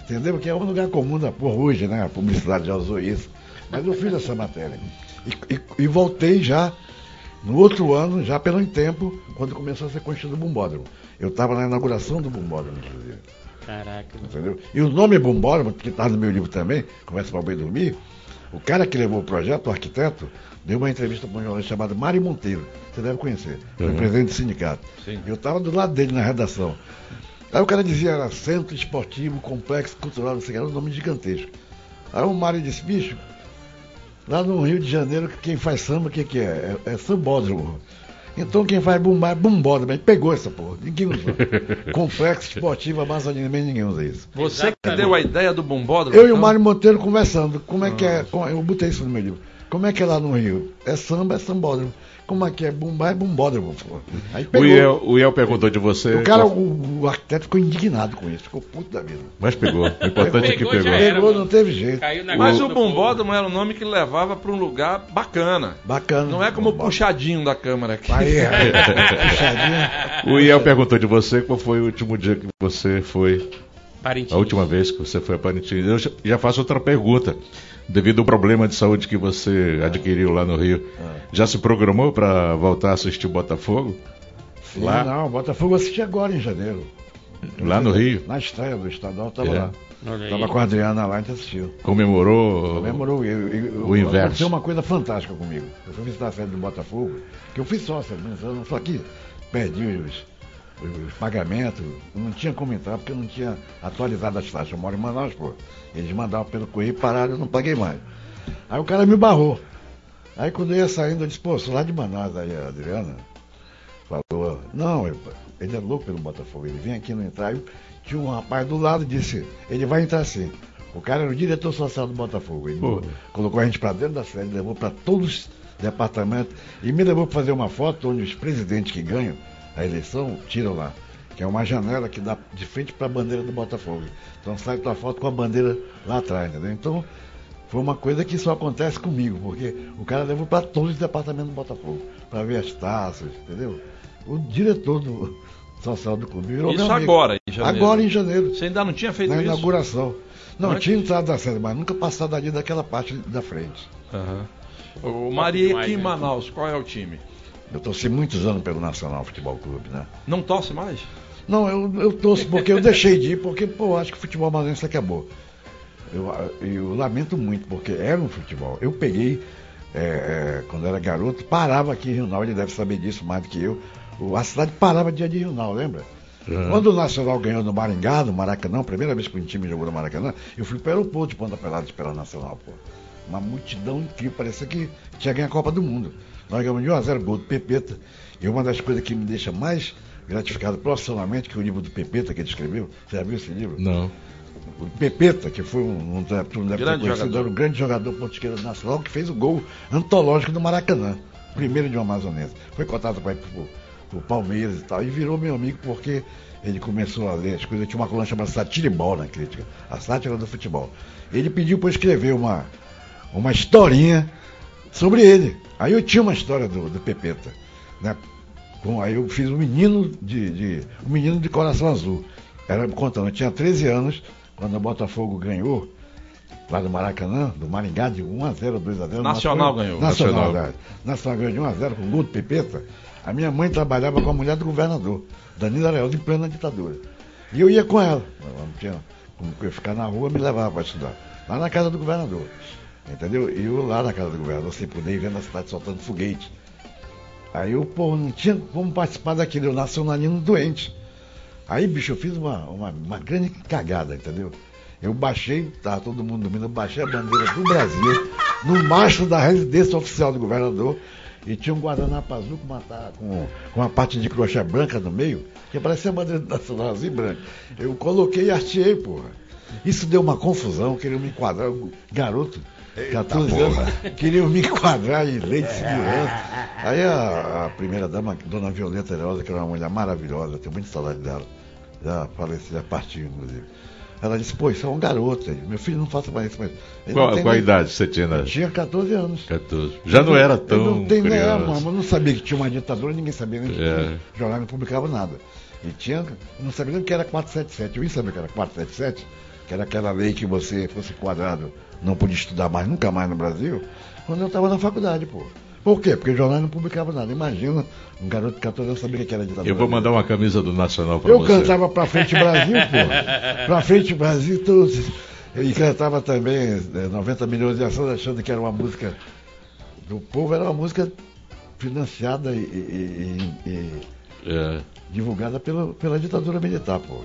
Entendeu? Que é um lugar comum da porra hoje, né? A publicidade já usou isso. Mas eu fiz essa matéria. E, e- e voltei já no outro ano, já pelo tempo, quando começou a ser construído o Bumbódromo. Eu estava na inauguração do Bumbódromo, inclusive. Caraca. Entendeu? E o nome Bumbódromo, que está no meu livro também, Conversa para o Bem Dormir, o cara que levou o projeto, o arquiteto, deu uma entrevista para um jornalista chamado Mário Monteiro. Você deve conhecer. Foi Uhum. presidente do sindicato. Sim. Eu estava do lado dele na redação. Aí o cara dizia, era Centro Esportivo Complexo Cultural, não sei o que, era um nome gigantesco. Aí o Mário disse, bicho, lá no Rio de Janeiro, quem faz samba, o que, que é? É, é sambódromo. Então quem faz bumbá é bumbódromo. Ele pegou essa porra, ninguém usou. Complexo Esportivo Amazonina, também ninguém usa isso. Você que deu a ideia do bombódromo? Eu e o então? Mário Monteiro conversando, como é que é, com- eu botei isso no meu livro, como é que é lá no Rio? É samba, é sambódromo. Como é que é bumbá, é bumbódromo. pô. Aí O pegou. Iel, o Iel perguntou de você. O cara, o, o arquiteto ficou indignado com isso, ficou puto da vida. Mas pegou. O importante é que Pegou, pegou. era. Pegou, não teve jeito. Mas o bombódromo era um nome que levava para um lugar bacana. Bacana. Não é como o puxadinho da câmara aqui. Aí, aí, puxadinha. O Iel perguntou de você qual foi o último dia que você foi, Parintins. a última vez que você foi a Parintins. Eu já- faço outra pergunta. Devido ao problema de saúde que você adquiriu lá no Rio, já se programou para voltar a assistir o Botafogo? Sim, Lá? não, o Botafogo eu assisti agora em janeiro. Lá no Rio? Na estreia do estadual, tava É. lá. Olha aí. Tava com a Adriana lá, a gente assistiu. Comemorou? Comemorou. Eu, eu, eu, O inverso. Aconteceu uma coisa fantástica comigo. Eu fui visitar a sede do Botafogo, que eu fui sócio, mas eu não só que perdi os, os pagamentos, não tinha como entrar porque eu não tinha atualizado as taxas. Eu moro em Manaus, pô. Eles mandavam pelo correio pararam, eu não paguei mais. Aí o cara me barrou. Aí quando eu ia saindo, eu disse, pô, sou lá de Manaus, aí a Adriana falou, não, ele- é louco pelo Botafogo, ele vem aqui não entrar. Aí tinha um rapaz do lado e disse, ele vai entrar sim. O cara era o diretor social do Botafogo. Ele Pô. colocou a gente para dentro da sede, levou para todos os departamentos e me levou para fazer uma foto onde os presidentes que ganham a eleição tiram lá. Que é uma janela que dá de frente para a bandeira do Botafogo. Então sai tua foto com a bandeira lá atrás, entendeu? Então foi uma coisa que só acontece comigo, porque o cara levou para todos os departamentos do Botafogo, para ver as taças, entendeu? O diretor do social do clube virou Isso meu amigo. agora, em janeiro. Agora em janeiro, Você ainda não tinha feito na isso? inauguração. Não, Antes? tinha entrado da sede, mas nunca passado ali daquela parte da frente. Aham. O Maria aqui em né? Manaus, qual é o time? Eu torci muitos anos pelo Nacional Futebol Clube, né? Não torce mais? Não, eu, eu torço porque eu deixei de ir, porque, pô, acho que o futebol maranhense acabou. Eu, eu lamento muito, porque era um futebol. Eu peguei, é, é, quando era garoto, parava aqui em Rio Nau, ele deve saber disso mais do que eu. O- A cidade parava dia de Rio Nau, lembra? Quando o Nacional ganhou no Maringá, no Maracanã, primeira vez que um time jogou no Maracanã, eu fui para o aeroporto de Ponta Pelada esperar o Nacional, pô. Uma multidão incrível, parecia que tinha ganho a Copa do Mundo. Nós ganhamos de 1 a 0 gol do Pepeta. E uma das coisas que me deixa mais gratificado profissionalmente, que é o livro do Pepeta que ele escreveu. Você já viu esse livro? Não. O Pepeta, que foi um, um, ter Grande conhecido, jogador. era um grande jogador ponto esquerda nacional, que fez o gol antológico do Maracanã, primeiro de uma amazonense. Foi cotado para ir pro, pro Palmeiras e tal, e virou meu amigo porque ele começou a ler as coisas. Tinha uma coluna chamada Satiribol na crítica, a sátira do futebol. Ele pediu para eu escrever uma, uma historinha sobre ele. Aí eu tinha uma história do, do Pepeta, né? Com, aí eu fiz um menino de, de- um menino de coração azul. Era contando, eu tinha 13 anos quando o Botafogo ganhou lá do Maracanã, do Maringá, de 1 a 0, 2 a 0. Nacional ganhou. Nacional, Nacional. Nacional. Ganhou de 1 a 0 com gol do Pepeta. A minha mãe trabalhava com a mulher do governador, Danila Leoz, em plena ditadura. E eu ia com ela. Ela não tinha como eu ficar na rua, me levava para estudar. Lá na casa do governador. Entendeu? E eu lá na casa do governador, sem poder vendo a cidade soltando foguete. Aí eu, pô, não tinha como participar daquele, eu nacionalino doente. Aí, bicho, eu fiz uma, uma, uma grande cagada, entendeu? Eu baixei, tava todo mundo dormindo, eu baixei a bandeira do Brasil no mastro da residência oficial do governador e tinha um guardanapo azul com uma, com, uma parte de crochê branca no meio, que parecia a bandeira nacional azul e branca. Eu coloquei e hasteei, porra. Isso deu uma confusão, queriam me enquadrar, garoto, 14 anos, queriam me enquadrar em lei de segurança. Aí a, a primeira dama, Dona Violeta Herosa, que era uma mulher maravilhosa, tenho muita saudade dela, já faleceu, já partiu, inclusive. Ela disse, pô, isso é um garoto aí, meu filho não faça mais isso, mas. não Qual, tem qual idade você tinha? Eu tinha 14 anos. 14. Já não era Eu tão não tenho nem criança. mano, eu não sabia que tinha uma ditadura, ninguém sabia nem É. jornal não publicava nada. E tinha, eu não sabia nem o que era 477. Eu ia saber que era 477, que era aquela lei que você fosse quadrado, não podia estudar mais, nunca mais no Brasil, quando eu estava na faculdade, pô. Por quê? Porque o jornal não publicava nada. Imagina um garoto de 14 anos saber o que era ditadura. Eu vou mandar uma camisa do Nacional Eu você. cantava pra frente Brasil, pô. Pra frente Brasil, todos. E cantava também eh, 90 milhões de ações, achando que era uma música do povo, era uma música financiada e, e- e- e É. divulgada pelo, pela ditadura militar, pô.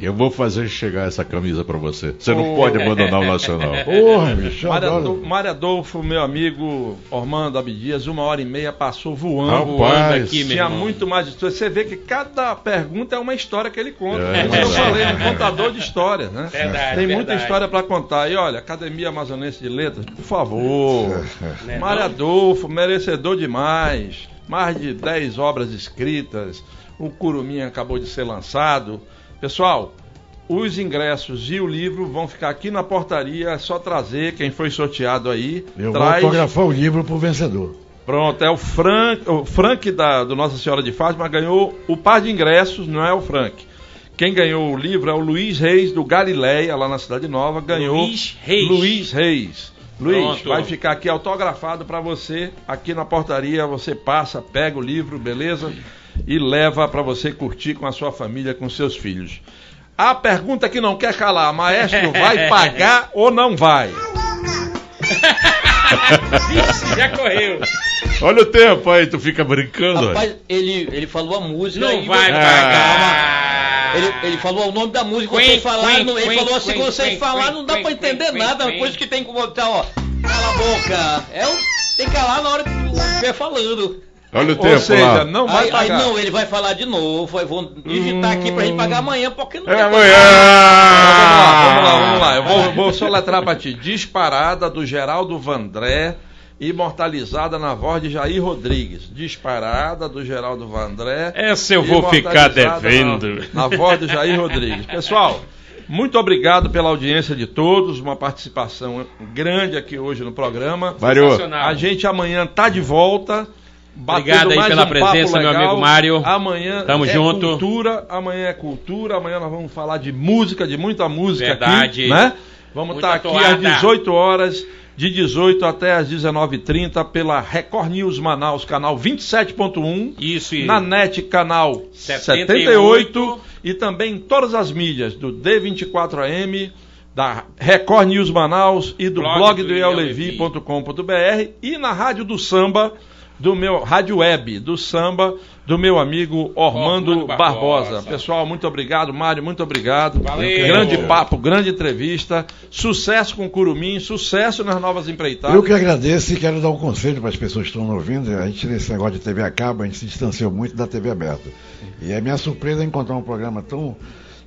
Eu vou fazer chegar essa camisa pra você. Você não pode abandonar o Nacional. porra, bicho, Mário. Adolfo, meu amigo Ormando Abdias, uma hora e meia passou voando. Rapaz. voando aqui, meu Tinha irmão. muito mais história. Você vê que cada pergunta é uma história que ele conta. É, que eu verdade. falei, um contador de histórias, né? Verdade, Tem muita verdade. história para contar. E olha, Academia Amazonense de Letras, por favor. Mário? Adolfo, merecedor demais. Mais de 10 obras escritas. O Curuminha acabou de ser lançado. Pessoal, os ingressos e o livro vão ficar aqui na portaria. É só trazer quem foi sorteado aí. Eu vou traz. autografar o livro pro vencedor. Pronto, é o Frank, o Frank da, do Nossa Senhora de Fátima ganhou o par de ingressos, não é o Frank. Quem ganhou o livro é o Luiz Reis do Galileia, lá na Cidade Nova, ganhou Luiz Reis. Luiz Reis. Luiz, Pronto. vai ficar aqui autografado para você, aqui na portaria, você passa, pega o livro, beleza? E leva para você curtir com a sua família, com seus filhos. A pergunta que não quer calar, maestro, vai pagar ou não vai? Vixe, já correu. Olha o tempo aí, tu fica brincando. Rapaz, ele, ele falou a música. Não vai pagar. Ele, ele falou o nome da música, Quen, vocês falaram, quen, ele quen, falou assim, quen, falaram, quen, não dá pra entender nada, uma coisa que tem que botar, ó, cala a boca. É um, tem que calar na hora que estiver falando. Olha o Ou tempo seja, lá. não vai Aí, aí pagar. não, ele vai falar de novo, aí vão digitar aqui pra gente pagar amanhã, porque não É tem amanhã! Então, vamos lá, vamos lá, vamos lá. Eu vou, vou soletrar pra ti. Disparada do Geraldo Vandré, imortalizada na voz de Jair Rodrigues. Disparada do Geraldo Vandré. Essa eu vou ficar devendo. Na, na voz do Jair Rodrigues. Pessoal, muito obrigado pela audiência de todos. Uma participação grande aqui hoje no programa. Mário, Sensacional. A gente amanhã tá de volta. Obrigado aí pela um presença, meu amigo Mário. Amanhã Tamo é junto. cultura, amanhã é cultura, amanhã nós vamos falar de música, de muita música Verdade. aqui, né? Vamos estar aqui toada. às 18 horas, de 18 até às 19h30 pela Record News Manaus, canal 27.1. Isso, e Na NET, canal 78. 78. E também em todas as mídias do D24AM, da Record News Manaus e do Blog blog do do iaulevi.com.br e na Rádio do Samba, do meu Rádio Web do Samba, do meu amigo Ormando, Ormando Barbosa. Barbosa. Pessoal, muito obrigado. Mário, muito obrigado. Valeu. Grande papo, grande entrevista. Sucesso com o Curumim, sucesso nas novas empreitadas. Eu que agradeço e quero dar um conselho para as pessoas que estão nos ouvindo. A gente, nesse negócio de TV a cabo, a gente se distanciou muito da TV aberta. E a minha surpresa é encontrar um programa tão,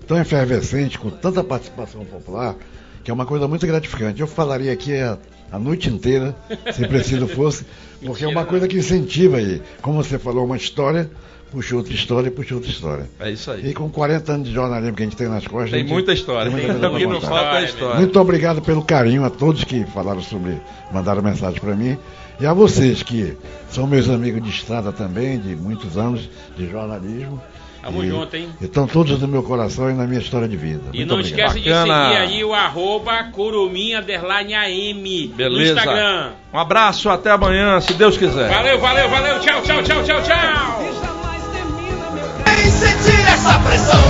tão efervescente, com tanta participação popular, que é uma coisa muito gratificante. Eu falaria aqui a, a noite inteira, se preciso fosse, porque é uma coisa que incentiva aí. Como você falou, uma história, puxa outra história, puxa outra história. É isso aí. E com 40 anos de jornalismo que a gente tem nas costas. Tem muita história. tem muita coisa não falta história. Muito obrigado pelo carinho a todos que falaram sobre, mandaram mensagem para mim. E a vocês que são meus amigos de estrada também, de muitos anos de jornalismo. Tamo E- junto, hein? Estão todos no meu coração e na minha história de vida. E Muito não obrigado. esquece de Bacana. seguir aí o arroba Curumim underline AM no Beleza. Instagram. Um abraço, até amanhã, se Deus quiser. Valeu, valeu, valeu. Tchau, tchau, tchau, tchau, tchau. Vem sentir essa pressão.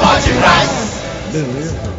Pode mais. Beleza.